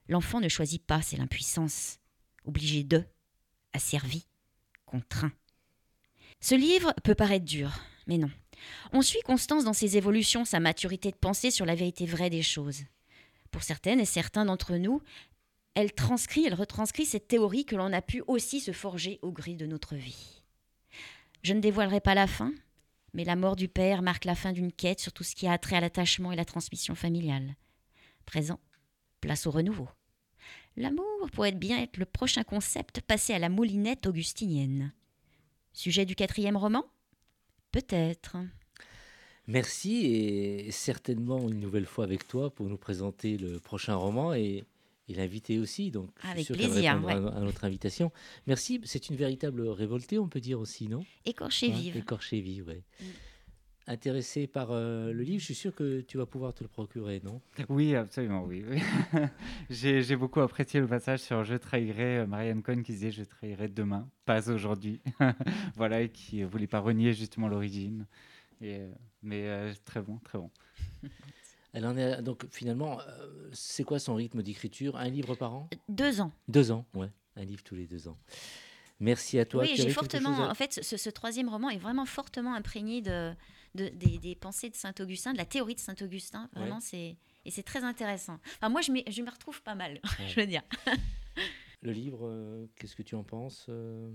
L'enfant ne choisit pas, c'est l'impuissance. Obligé de, asservi, contraint. Ce livre peut paraître dur, mais non. On suit Constance dans ses évolutions, sa maturité de pensée sur la vérité vraie des choses. Pour certaines et certains d'entre nous, elle transcrit, elle retranscrit cette théorie que l'on a pu aussi se forger au gris de notre vie. Je ne dévoilerai pas la fin, mais la mort du père marque la fin d'une quête sur tout ce qui a trait à l'attachement et la transmission familiale. Présent, place au renouveau. L'amour pourrait bien être le prochain concept passé à la moulinette augustinienne. Sujet du quatrième roman? Peut-être. Merci et certainement une nouvelle fois avec toi pour nous présenter le prochain roman et, et l'invité aussi. Donc, je suis Avec sûr plaisir, à, notre invitation. Merci. C'est une véritable révoltée, on peut dire aussi, non? Écorché Hein, vive. Ouais. Mm. Intéressé par euh, le livre, je suis sûr que tu vas pouvoir te le procurer, non? Oui, absolument, oui. oui. *laughs* j'ai j'ai beaucoup apprécié le passage sur Je trahirai euh, Marianne Cohn qui disait Je trahirai demain, pas aujourd'hui. *laughs* voilà, et qui ne voulait pas renier justement l'origine. Et, euh, mais euh, très bon, très bon. *laughs* Elle en est donc finalement, euh, c'est quoi son rythme d'écriture? Un livre par an? Deux ans. Deux ans, ouais. Un livre tous les deux ans. Merci à toi. oui, Tu j'ai fortement. à- En fait, ce, ce troisième roman est vraiment fortement imprégné de, de- des, des pensées de Saint-Augustin, de la théorie de Saint-Augustin. Vraiment, Ouais. c'est et c'est très intéressant. Enfin, moi, je je me retrouve pas mal, *laughs* Ouais. je veux dire. Le livre, euh, qu'est-ce que tu en penses euh?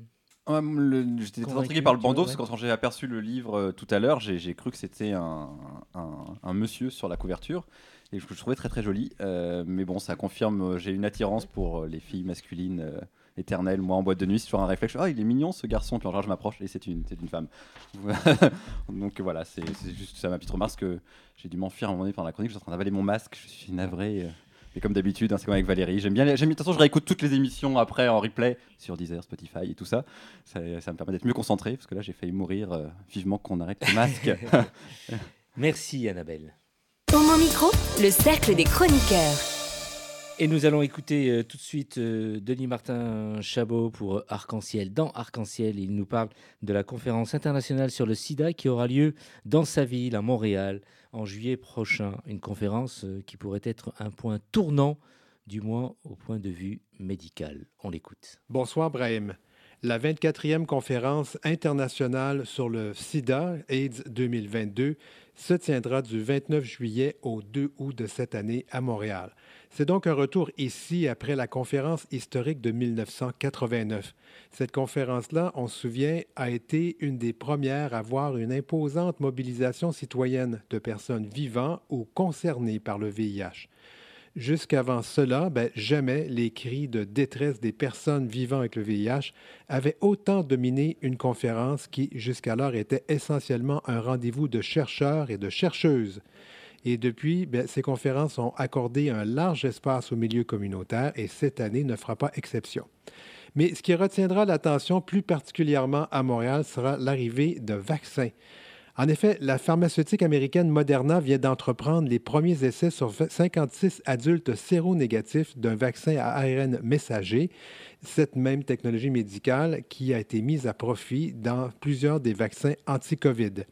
J'étais très intrigué par le bandeau, parce que quand j'ai aperçu le livre euh, tout à l'heure, j'ai j'ai cru que c'était un, un- un monsieur sur la couverture, et je, je trouvais très très joli. Euh, mais bon, ça confirme, j'ai une attirance pour les filles masculines éternelles. Moi, en boîte de nuit, c'est toujours un réflexe. Ah, il est mignon ce garçon, puis en général, je m'approche, et c'est une, c'est une femme. *laughs* Donc voilà, c'est c'est juste ça ma petite remarque, que j'ai dû m'enfuir à un moment donné pendant la chronique, je suis en train d'avaler mon masque, je suis navré. euh. Et comme d'habitude, hein, c'est comme avec Valérie. J'aime bien. les- j'aime- De toute façon, je réécoute toutes les émissions après en replay sur Deezer, Spotify et tout ça. Ça, ça me permet d'être mieux concentré parce que là, j'ai failli mourir euh, vivement qu'on arrête le masque. *laughs* Merci Annabelle. Homo Micro, le cercle des chroniqueurs. Et nous allons écouter euh, tout de suite euh, Denis Martin Chabot pour Arc-en-Ciel. Dans Arc-en-Ciel, il nous parle de la conférence internationale sur le sida qui aura lieu dans sa ville, à Montréal, en juillet prochain. Une conférence euh, qui pourrait être un point tournant, du moins au point de vue médical. On l'écoute. Bonsoir, Brahim. La 24e conférence internationale sur le sida AIDS 2022 se tiendra du 29 juillet au 2 août de cette année à Montréal. C'est donc un retour ici après la conférence historique de 1989. Cette conférence-là, on se souvient, a été une des premières à voir une imposante mobilisation citoyenne de personnes vivant ou concernées par le VIH. Jusqu'avant cela, ben, jamais les cris de détresse des personnes vivant avec le VIH avaient autant dominé une conférence qui, jusqu'alors, était essentiellement un rendez-vous de chercheurs et de chercheuses. Et depuis, ben, ces conférences ont accordé un large espace au milieu communautaire et cette année ne fera pas exception. Mais ce qui retiendra l'attention plus particulièrement à Montréal sera l'arrivée de vaccins. En effet, la pharmaceutique américaine Moderna vient d'entreprendre les premiers essais sur 56 adultes séronégatifs d'un vaccin à ARN messager, cette même technologie médicale qui a été mise à profit dans plusieurs des vaccins anti-COVID.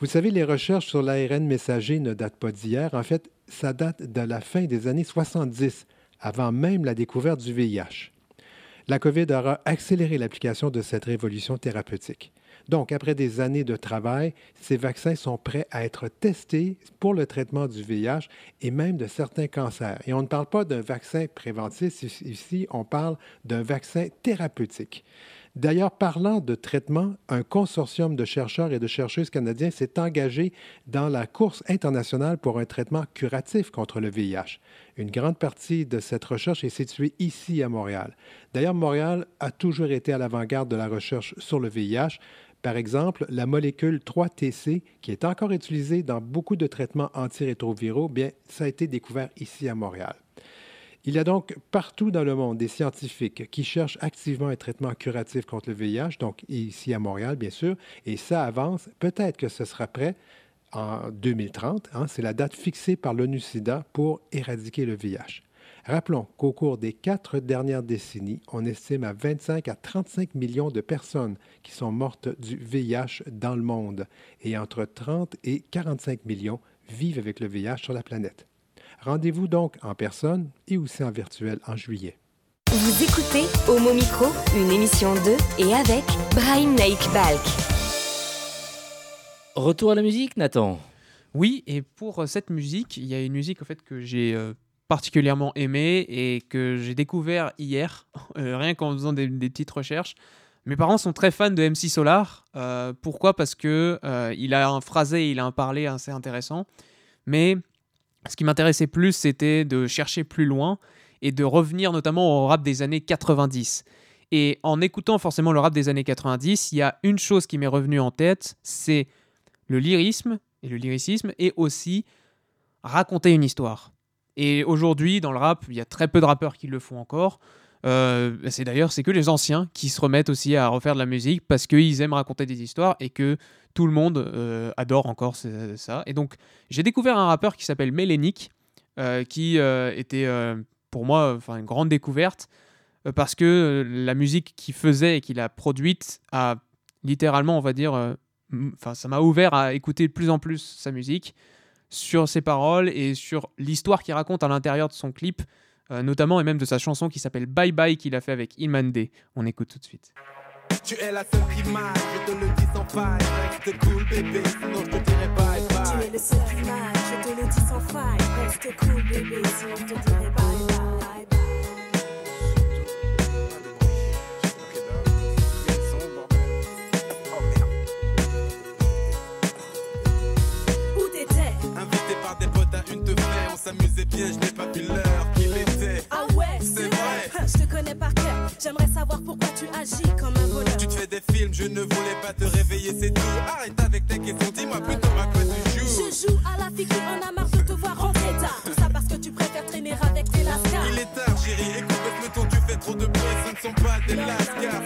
Vous savez, les recherches sur l'ARN messager ne datent pas d'hier. En fait, ça date de la fin des années 70, avant même la découverte du VIH. La COVID aura accéléré l'application de cette révolution thérapeutique. Donc, après des années de travail, ces vaccins sont prêts à être testés pour le traitement du VIH et même de certains cancers. Et on ne parle pas d'un vaccin préventif ici, on parle d'un vaccin thérapeutique. D'ailleurs, parlant de traitement, un consortium de chercheurs et de chercheuses canadiens s'est engagé dans la course internationale pour un traitement curatif contre le VIH. Une grande partie de cette recherche est située ici à Montréal. D'ailleurs, Montréal a toujours été à l'avant-garde de la recherche sur le VIH. Par exemple, la molécule 3TC, qui est encore utilisée dans beaucoup de traitements antirétroviraux, bien, ça a été découvert ici à Montréal. Il y a donc partout dans le monde des scientifiques qui cherchent activement un traitement curatif contre le VIH, donc ici à Montréal, bien sûr, et ça avance. Peut-être que ce sera prêt en 2030. Hein, c'est la date fixée par l'ONU-SIDA pour éradiquer le VIH. Rappelons qu'au cours des quatre dernières décennies, on estime à 25 à 35 millions de personnes qui sont mortes du VIH dans le monde et entre 30 et 45 millions vivent avec le VIH sur la planète. Rendez-vous donc en personne et aussi en virtuel en juillet. Vous écoutez Homo Micro, une émission de et avec Brahim Naik Balk. Retour à la musique, Nathan. Oui, et pour cette musique, il y a une musique en fait que j'ai euh, particulièrement aimé et que j'ai découvert hier, *laughs* euh, rien qu'en faisant des, petites recherches. Mes parents sont très fans de MC Solar. Euh, pourquoi? Parce que euh, il a un phrasé, il a un parler assez intéressant. Mais ce qui m'intéressait plus, c'était de chercher plus loin et de revenir notamment au rap des années 90. Et en écoutant forcément le rap des années 90, il y a une chose qui m'est revenue en tête, c'est le lyrisme et le lyricisme et aussi raconter une histoire. Et aujourd'hui, dans le rap, il y a très peu de rappeurs qui le font encore. Euh, c'est d'ailleurs c'est que les anciens qui se remettent aussi à refaire de la musique parce qu'ils aiment raconter des histoires et que tout le monde euh, adore encore ça. Et donc j'ai découvert un rappeur qui s'appelle Mélenic, euh, qui était pour moi une grande découverte parce que la musique qu'il faisait et qu'il a produite a littéralement on va dire enfin ça m'a ouvert à écouter de plus en plus sa musique sur ses paroles et sur l'histoire qu'il raconte à l'intérieur de son clip, euh, notamment et même de sa chanson qui s'appelle Bye Bye qu'il a fait avec Ilman On écoute tout de suite. Tu es la seule qui m'aille, je te le dis sans faille. Reste cool bébé, sinon je te dirai bye bye. Tu es le seul qui m'aille, je te le dis sans faille. Reste cool bébé, sinon je te dirai bye bye. S'amusait bien, je n'ai pas vu l'heure qu'il était. Ah ouais, c'est vrai. Je te connais par cœur. J'aimerais savoir pourquoi tu agis comme un voleur. Tu te fais des films, je ne voulais pas te réveiller, c'est tout. Arrête avec tes questions, dis-moi plutôt à quoi tu joues. Je joue à la fille qui en a marre de te voir rentrer tard. Tout ça parce que tu préfères traîner avec tes lascars. Il est tard, chérie, écoute le ton, tu fais trop de bruit. Ce ne sont pas des lascars,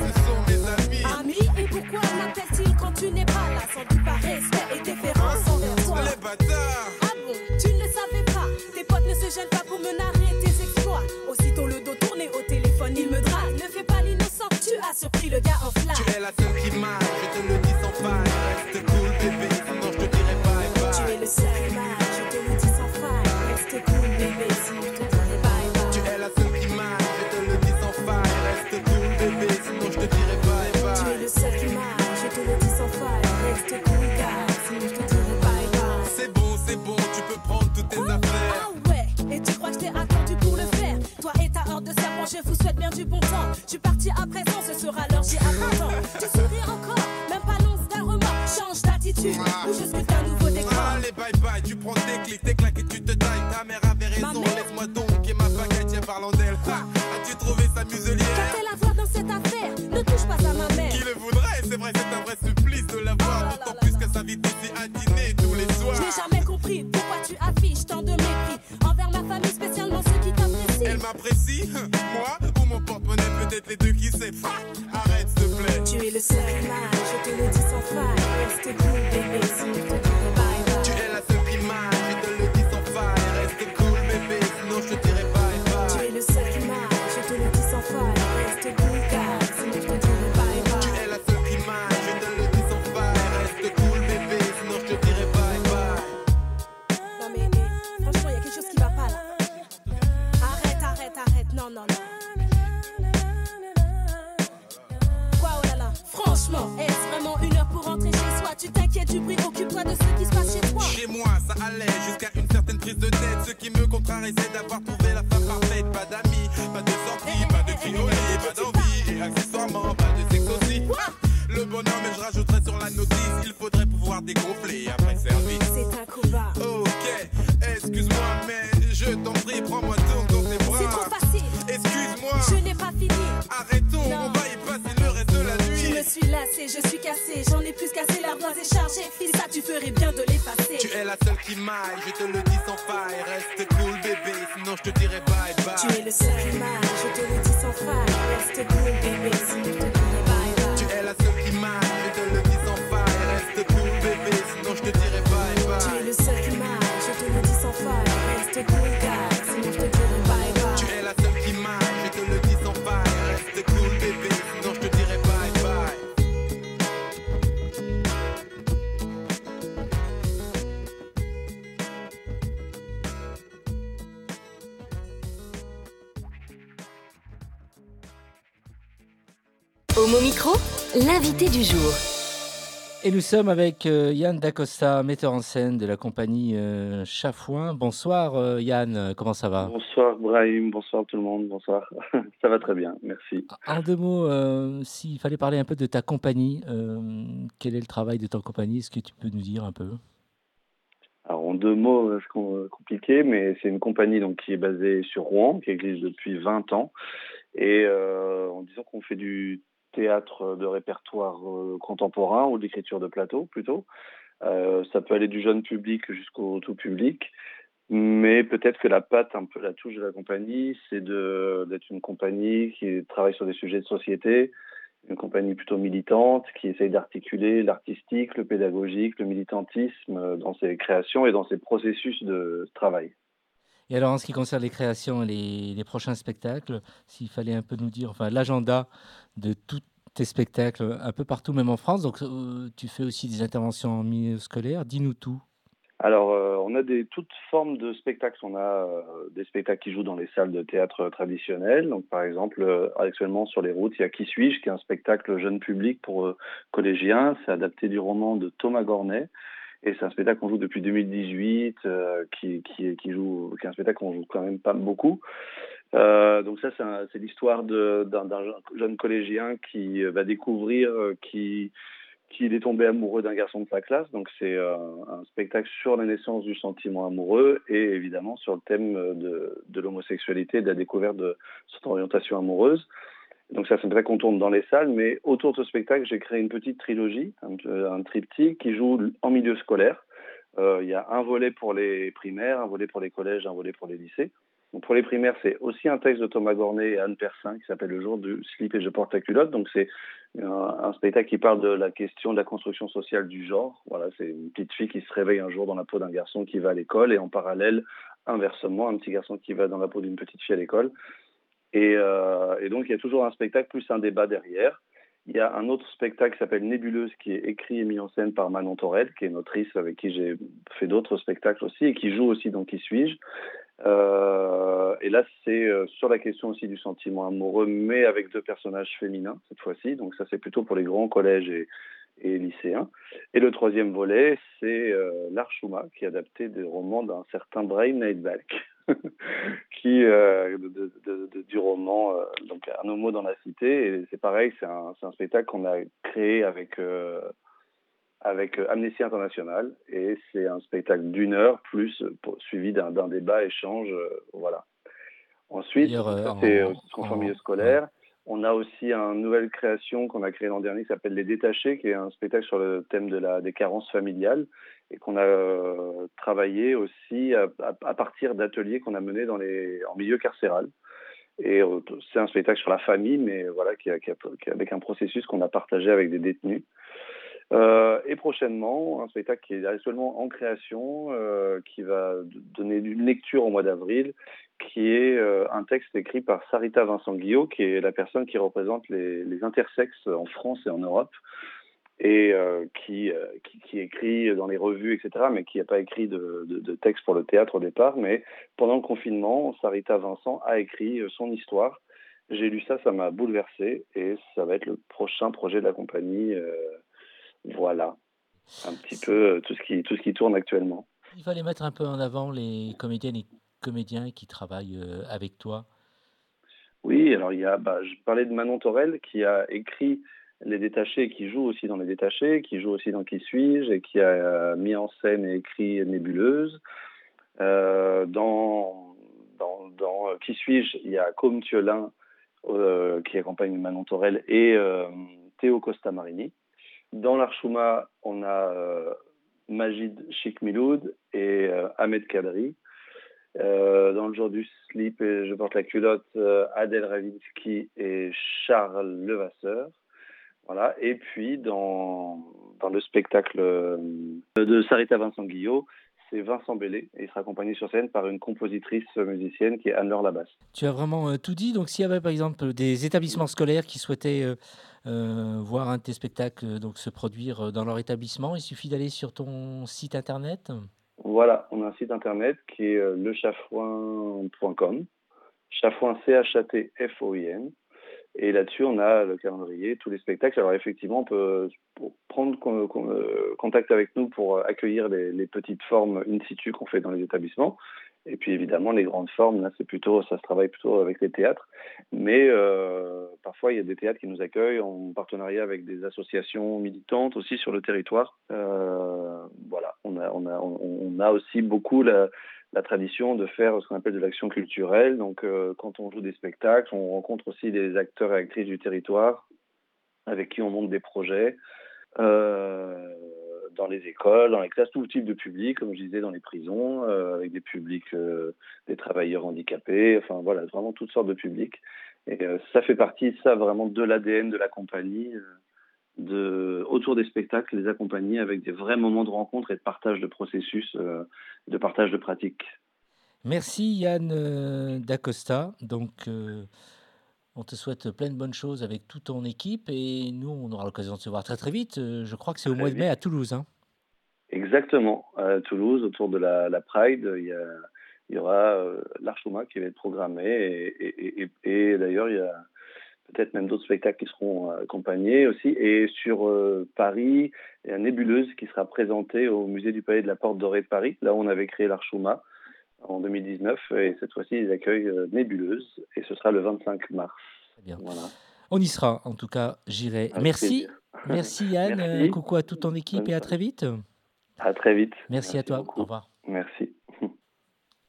Ou je un nouveau décor. Allez, bye bye, tu prends tes clics, tes claques et tu te tailles. Ta mère avait raison, laisse-moi donc. Et ma baguette, tiens, parlant d'elle. As-tu trouvé sa muselière Quand elle la voix dans cette affaire, ne touche pas à ma mère. Qui le voudrait? C'est vrai, c'est un vrai supplice de la voir. Oh D'autant plus qu'elle s'invite ici à dîner tous les soirs. J'ai jamais compris pourquoi tu affiches tant de mépris envers ma famille, spécialement ceux qui t'apprécient. Elle m'apprécie, moi ou mon porte-monnaie, peut-être les deux qui sait. Arrête, s'il te plaît. Tu es le seul mal. Homo Micro, l'invité du jour. Et nous sommes avec euh, Yann Dacosta, metteur en scène de la compagnie euh, Chafouin. Bonsoir euh, Yann, comment ça va? Bonsoir Brahim, bonsoir tout le monde, bonsoir. *laughs* Ça va très bien, merci. En deux mots, euh, s'il fallait parler un peu de ta compagnie, euh, quel est le travail de ta compagnie? Est-ce que tu peux nous dire un peu? Alors en deux mots, c'est com- compliqué, mais c'est une compagnie donc qui est basée sur Rouen, qui existe depuis 20 ans, et euh, en disant qu'on fait du théâtre de répertoire euh, contemporain ou de l'écriture de plateau plutôt. Euh, ça peut aller du jeune public jusqu'au tout public. Mais peut-être que la patte, un peu la touche de la compagnie, c'est d'être une compagnie qui travaille sur des sujets de société, une compagnie plutôt militante qui essaye d'articuler l'artistique, le pédagogique, le militantisme euh, dans ses créations et dans ses processus de travail. Et alors en ce qui concerne les créations et les, prochains spectacles, s'il fallait un peu nous dire, enfin l'agenda de tous tes spectacles un peu partout, même en France, donc euh, tu fais aussi des interventions en milieu dis-nous tout. Alors, euh, on a toutes formes de spectacles. On a euh, des spectacles qui jouent dans les salles de théâtre traditionnelles. Donc, par exemple, actuellement sur les routes, il y a Qui suis-je, qui est un spectacle jeune public pour collégiens. C'est adapté du roman de Thomas Gornet. Et c'est un spectacle qu'on joue depuis 2018, euh, qui, qui, joue, qui est un spectacle qu'on joue quand même pas beaucoup. Euh, donc ça, c'est l'histoire d'un jeune collégien qui euh, va découvrir qui qu'il est tombé amoureux d'un garçon de sa classe. Donc c'est un spectacle sur la naissance du sentiment amoureux et évidemment sur le thème de, de l'homosexualité de la découverte de cette orientation amoureuse. Donc ça, c'est spectacle qu'on tourne dans les salles, mais autour de ce spectacle, j'ai créé une petite trilogie, un, un triptyque qui joue en milieu scolaire. Euh, Il y a un volet pour les primaires, un volet pour les collèges, un volet pour les lycées. Donc pour les primaires, c'est aussi un texte de Thomas Gornet et Anne Persin qui s'appelle Le jour du slip et je porte la culotte. Donc c'est un, un spectacle qui parle de la question de la construction sociale du genre. Voilà, c'est une petite fille qui se réveille un jour dans la peau d'un garçon qui va à l'école et en parallèle, inversement, un petit garçon qui va dans la peau d'une petite fille à l'école. Et, euh, et donc il y a toujours un spectacle plus un débat derrière. Il y a un autre spectacle qui s'appelle Nébuleuse, qui est écrit et mis en scène par Manon Torel, qui est une autrice avec qui j'ai fait d'autres spectacles aussi et qui joue aussi dans Qui suis-je. Euh, et là, c'est euh, sur la question aussi du sentiment amoureux, mais avec deux personnages féminins cette fois-ci. Donc ça, c'est plutôt pour les grands collèges et, lycéens. Et le troisième volet, c'est L'Archuma, qui est adapté des romans d'un certain Brian Neidbalk, *laughs* qui euh, de, de- de- de- du roman euh, donc Un homo dans la cité. Et c'est pareil, c'est un, un spectacle qu'on a créé avec euh, avec euh, Amnesty International. Et c'est un spectacle d'une heure plus pour- suivi d'un débat échange voilà. Ensuite c'est en en- milieu scolaire on a aussi une nouvelle création qu'on a créée l'an dernier qui s'appelle Les Détachés, qui est un spectacle sur le thème de la, des carences familiales. et qu'on a euh, travaillé aussi à, partir d'ateliers qu'on a menés dans les, en milieu carcéral. Et euh, c'est un spectacle sur la famille, mais voilà, qui, avec un processus qu'on a partagé avec des détenus. Euh, et prochainement, un spectacle qui est actuellement en création, euh, qui va donner une lecture au mois d'avril, qui est euh, un texte écrit par Sarita Vincent Guillot, qui est la personne qui représente les, les intersexes en France et en Europe, et euh, qui, euh, qui, qui écrit dans les revues, etc., mais qui n'a pas écrit de, de, de texte pour le théâtre au départ. Mais pendant le confinement, Sarita Vincent a écrit son histoire. J'ai lu ça, ça m'a bouleversé, et ça va être le prochain projet de la compagnie. euh, voilà, un petit peu tout ce qui, tout ce qui tourne actuellement. Il fallait mettre un peu en avant les comédiennes et comédiens qui travaillent euh, avec toi? Oui, alors il y a, bah, je parlais de Manon Torel qui a écrit Les Détachés, qui joue aussi dans Les Détachés, qui joue aussi dans Qui suis-je et qui a euh, mis en scène et écrit Nébuleuse. Euh, dans dans, Qui suis-je, il y a Côme Thiolin qui accompagne Manon Torel et euh, Théo Costa Marini. Dans l'Archouma, on a Majid Sheikh Miloud et Ahmed Kadri. Euh, dans le jour du slip et je porte la culotte, euh, Adèle Ravinsky et Charles Levasseur. Voilà. Et puis dans, dans le spectacle euh, de Sarita Vincent Guillot, c'est Vincent Bellé il sera accompagné sur scène par une compositrice musicienne qui est Anne-Laure Labasse. Tu as vraiment euh, tout dit. Donc, s'il y avait par exemple des établissements scolaires qui souhaitaient euh, euh, voir un de tes spectacles euh, donc, se produire euh, dans leur établissement, il suffit d'aller sur ton site internet? Voilà, on a un site internet qui est euh, lechafouin.com, chafouin C-H-A-T-F-O-I-N. Et là-dessus, on a le calendrier, tous les spectacles. Alors effectivement, on peut prendre euh, contact avec nous pour accueillir les, les petites formes in situ qu'on fait dans les établissements. Et puis évidemment, les grandes formes, là, c'est plutôt, ça se travaille plutôt avec les théâtres. Mais euh, parfois, il y a des théâtres qui nous accueillent en partenariat avec des associations militantes aussi sur le territoire. Euh, voilà, on a, aussi beaucoup la, tradition de faire ce qu'on appelle de l'action culturelle. Donc, euh, quand on joue des spectacles, on rencontre aussi des acteurs et actrices du territoire avec qui on monte des projets. Dans les écoles, dans les classes, tout type de public, comme je disais, dans les prisons, euh, avec des publics, euh, des travailleurs handicapés, enfin voilà, vraiment toutes sortes de publics. Et euh, ça fait partie, ça, vraiment de l'ADN de la compagnie, de, autour des spectacles, les accompagner avec des vrais moments de rencontre et de partage de processus, de partage de pratiques. Merci Yann Dacosta. Donc, on te souhaite plein de bonnes choses avec toute ton équipe et nous, on aura l'occasion de se voir très très vite. Euh, Je crois que c'est au mois de mai à Toulouse. hein. Exactement. À Toulouse, autour de la, la Pride, il y, a, il y aura euh, l'Archoma qui va être programmé. Et, et, et, et d'ailleurs, il y a peut-être même d'autres spectacles qui seront euh, accompagnés aussi. Et sur euh, Paris, il y a Nébuleuse qui sera présentée au musée du Palais de la Porte Dorée de Paris. Là où on avait créé l'Archoma en 2019. Et cette fois-ci, ils accueillent euh, Nébuleuse. Et ce sera le 25 mars. bien. Voilà. On y sera, en tout cas, j'irai. Merci. plaisir. *laughs* Merci Yann. Merci. Euh, coucou à toute ton équipe et à très vite. À très vite. Merci, à toi. Au revoir. Merci. *laughs*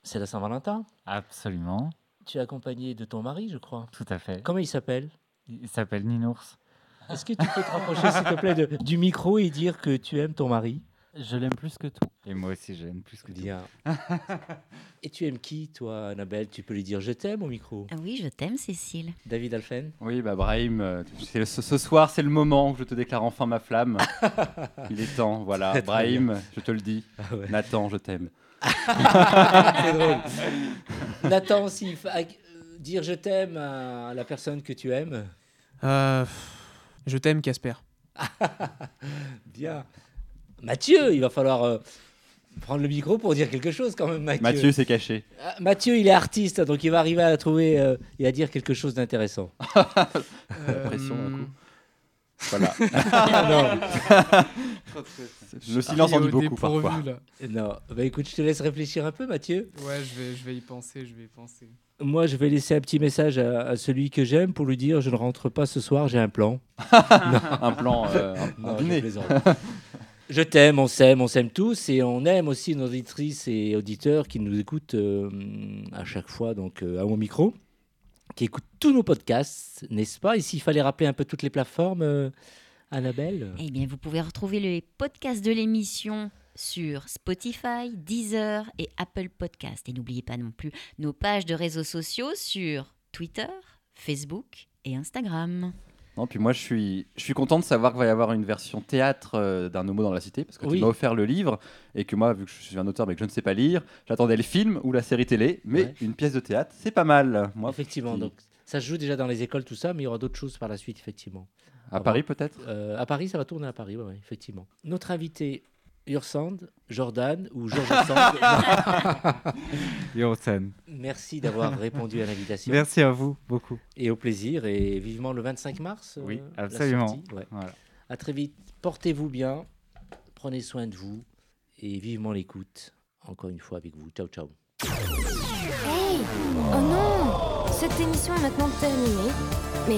C'est la Saint-Valentin Absolument. Tu es accompagné de ton mari, je crois. Tout à fait. Comment il s'appelle? Il s'appelle Ninours. Est-ce que tu peux te rapprocher, s'il te plaît, de- du micro et dire que tu aimes ton mari? Je l'aime plus que tout. Et moi aussi, je l'aime plus que Bien. tout. *laughs* Et tu aimes qui, toi, Annabelle? Tu peux lui dire je t'aime au micro Ah oui, je t'aime, Cécile. David Alphen? Oui, bah Brahim, euh, c'est le- ce, ce soir, c'est le moment où je te déclare enfin ma flamme. *laughs* Il est temps, voilà. Très, très Brahim, je te le dis. Ah ouais. Nathan, je t'aime. *laughs* C'est drôle. Nathan, s'il faut euh, dire je t'aime à la personne que tu aimes? Euh, je t'aime, Casper. Bien. Mathieu, il va falloir euh, prendre le micro pour dire quelque chose quand même, Mathieu. Mathieu, c'est caché. Ah, Mathieu, il est artiste, donc il va arriver à trouver euh, et à dire quelque chose d'intéressant. La *laughs* pression, d'un coup. Voilà. *laughs* non. Le silence en dit au beaucoup parfois. là. Non, bah écoute, je te laisse réfléchir un peu, Mathieu. Ouais, je vais, je vais y penser, je vais y penser. Moi, je vais laisser un petit message à, à celui que j'aime pour lui dire je ne rentre pas ce soir, j'ai un plan. *laughs* Un plan, euh, un- un Non, je plaisante. Je t'aime, on s'aime, on s'aime tous et on aime aussi nos auditrices et auditeurs qui nous écoutent euh, à chaque fois donc euh, à mon micro, qui écoutent tous nos podcasts, n'est-ce pas? Et s'il fallait rappeler un peu toutes les plateformes, euh, Annabelle? Eh bien, vous pouvez retrouver les podcasts de l'émission sur Spotify, Deezer et Apple Podcast. Et n'oubliez pas non plus nos pages de réseaux sociaux sur Twitter, Facebook et Instagram. Non, puis moi, je suis, je suis content de savoir qu'il va y avoir une version théâtre euh, d'un Homo dans la cité, parce que Oui. tu m'as offert le livre, et que moi, vu que je suis un auteur mais que je ne sais pas lire, j'attendais le film ou la série télé, mais Ouais. une pièce de théâtre, c'est pas mal. Moi, Effectivement, qui- donc ça se joue déjà dans les écoles, tout ça, mais il y aura d'autres choses par la suite, effectivement. À Paris, peut-être? Euh, À Paris, ça va tourner à Paris, ouais, ouais, effectivement. Notre invité, Ursand, Jordan ou Georges *laughs* Sand. Yorsen. Merci d'avoir répondu à l'invitation. Merci à vous beaucoup. Et au plaisir, et vivement le 25 mars. Oui, la absolument. sortie, ouais. Voilà. À très vite. Portez-vous bien, prenez soin de vous, et vivement l'écoute. Encore une fois avec vous. Ciao, ciao. Hey Oh non Cette émission est maintenant terminée. Mais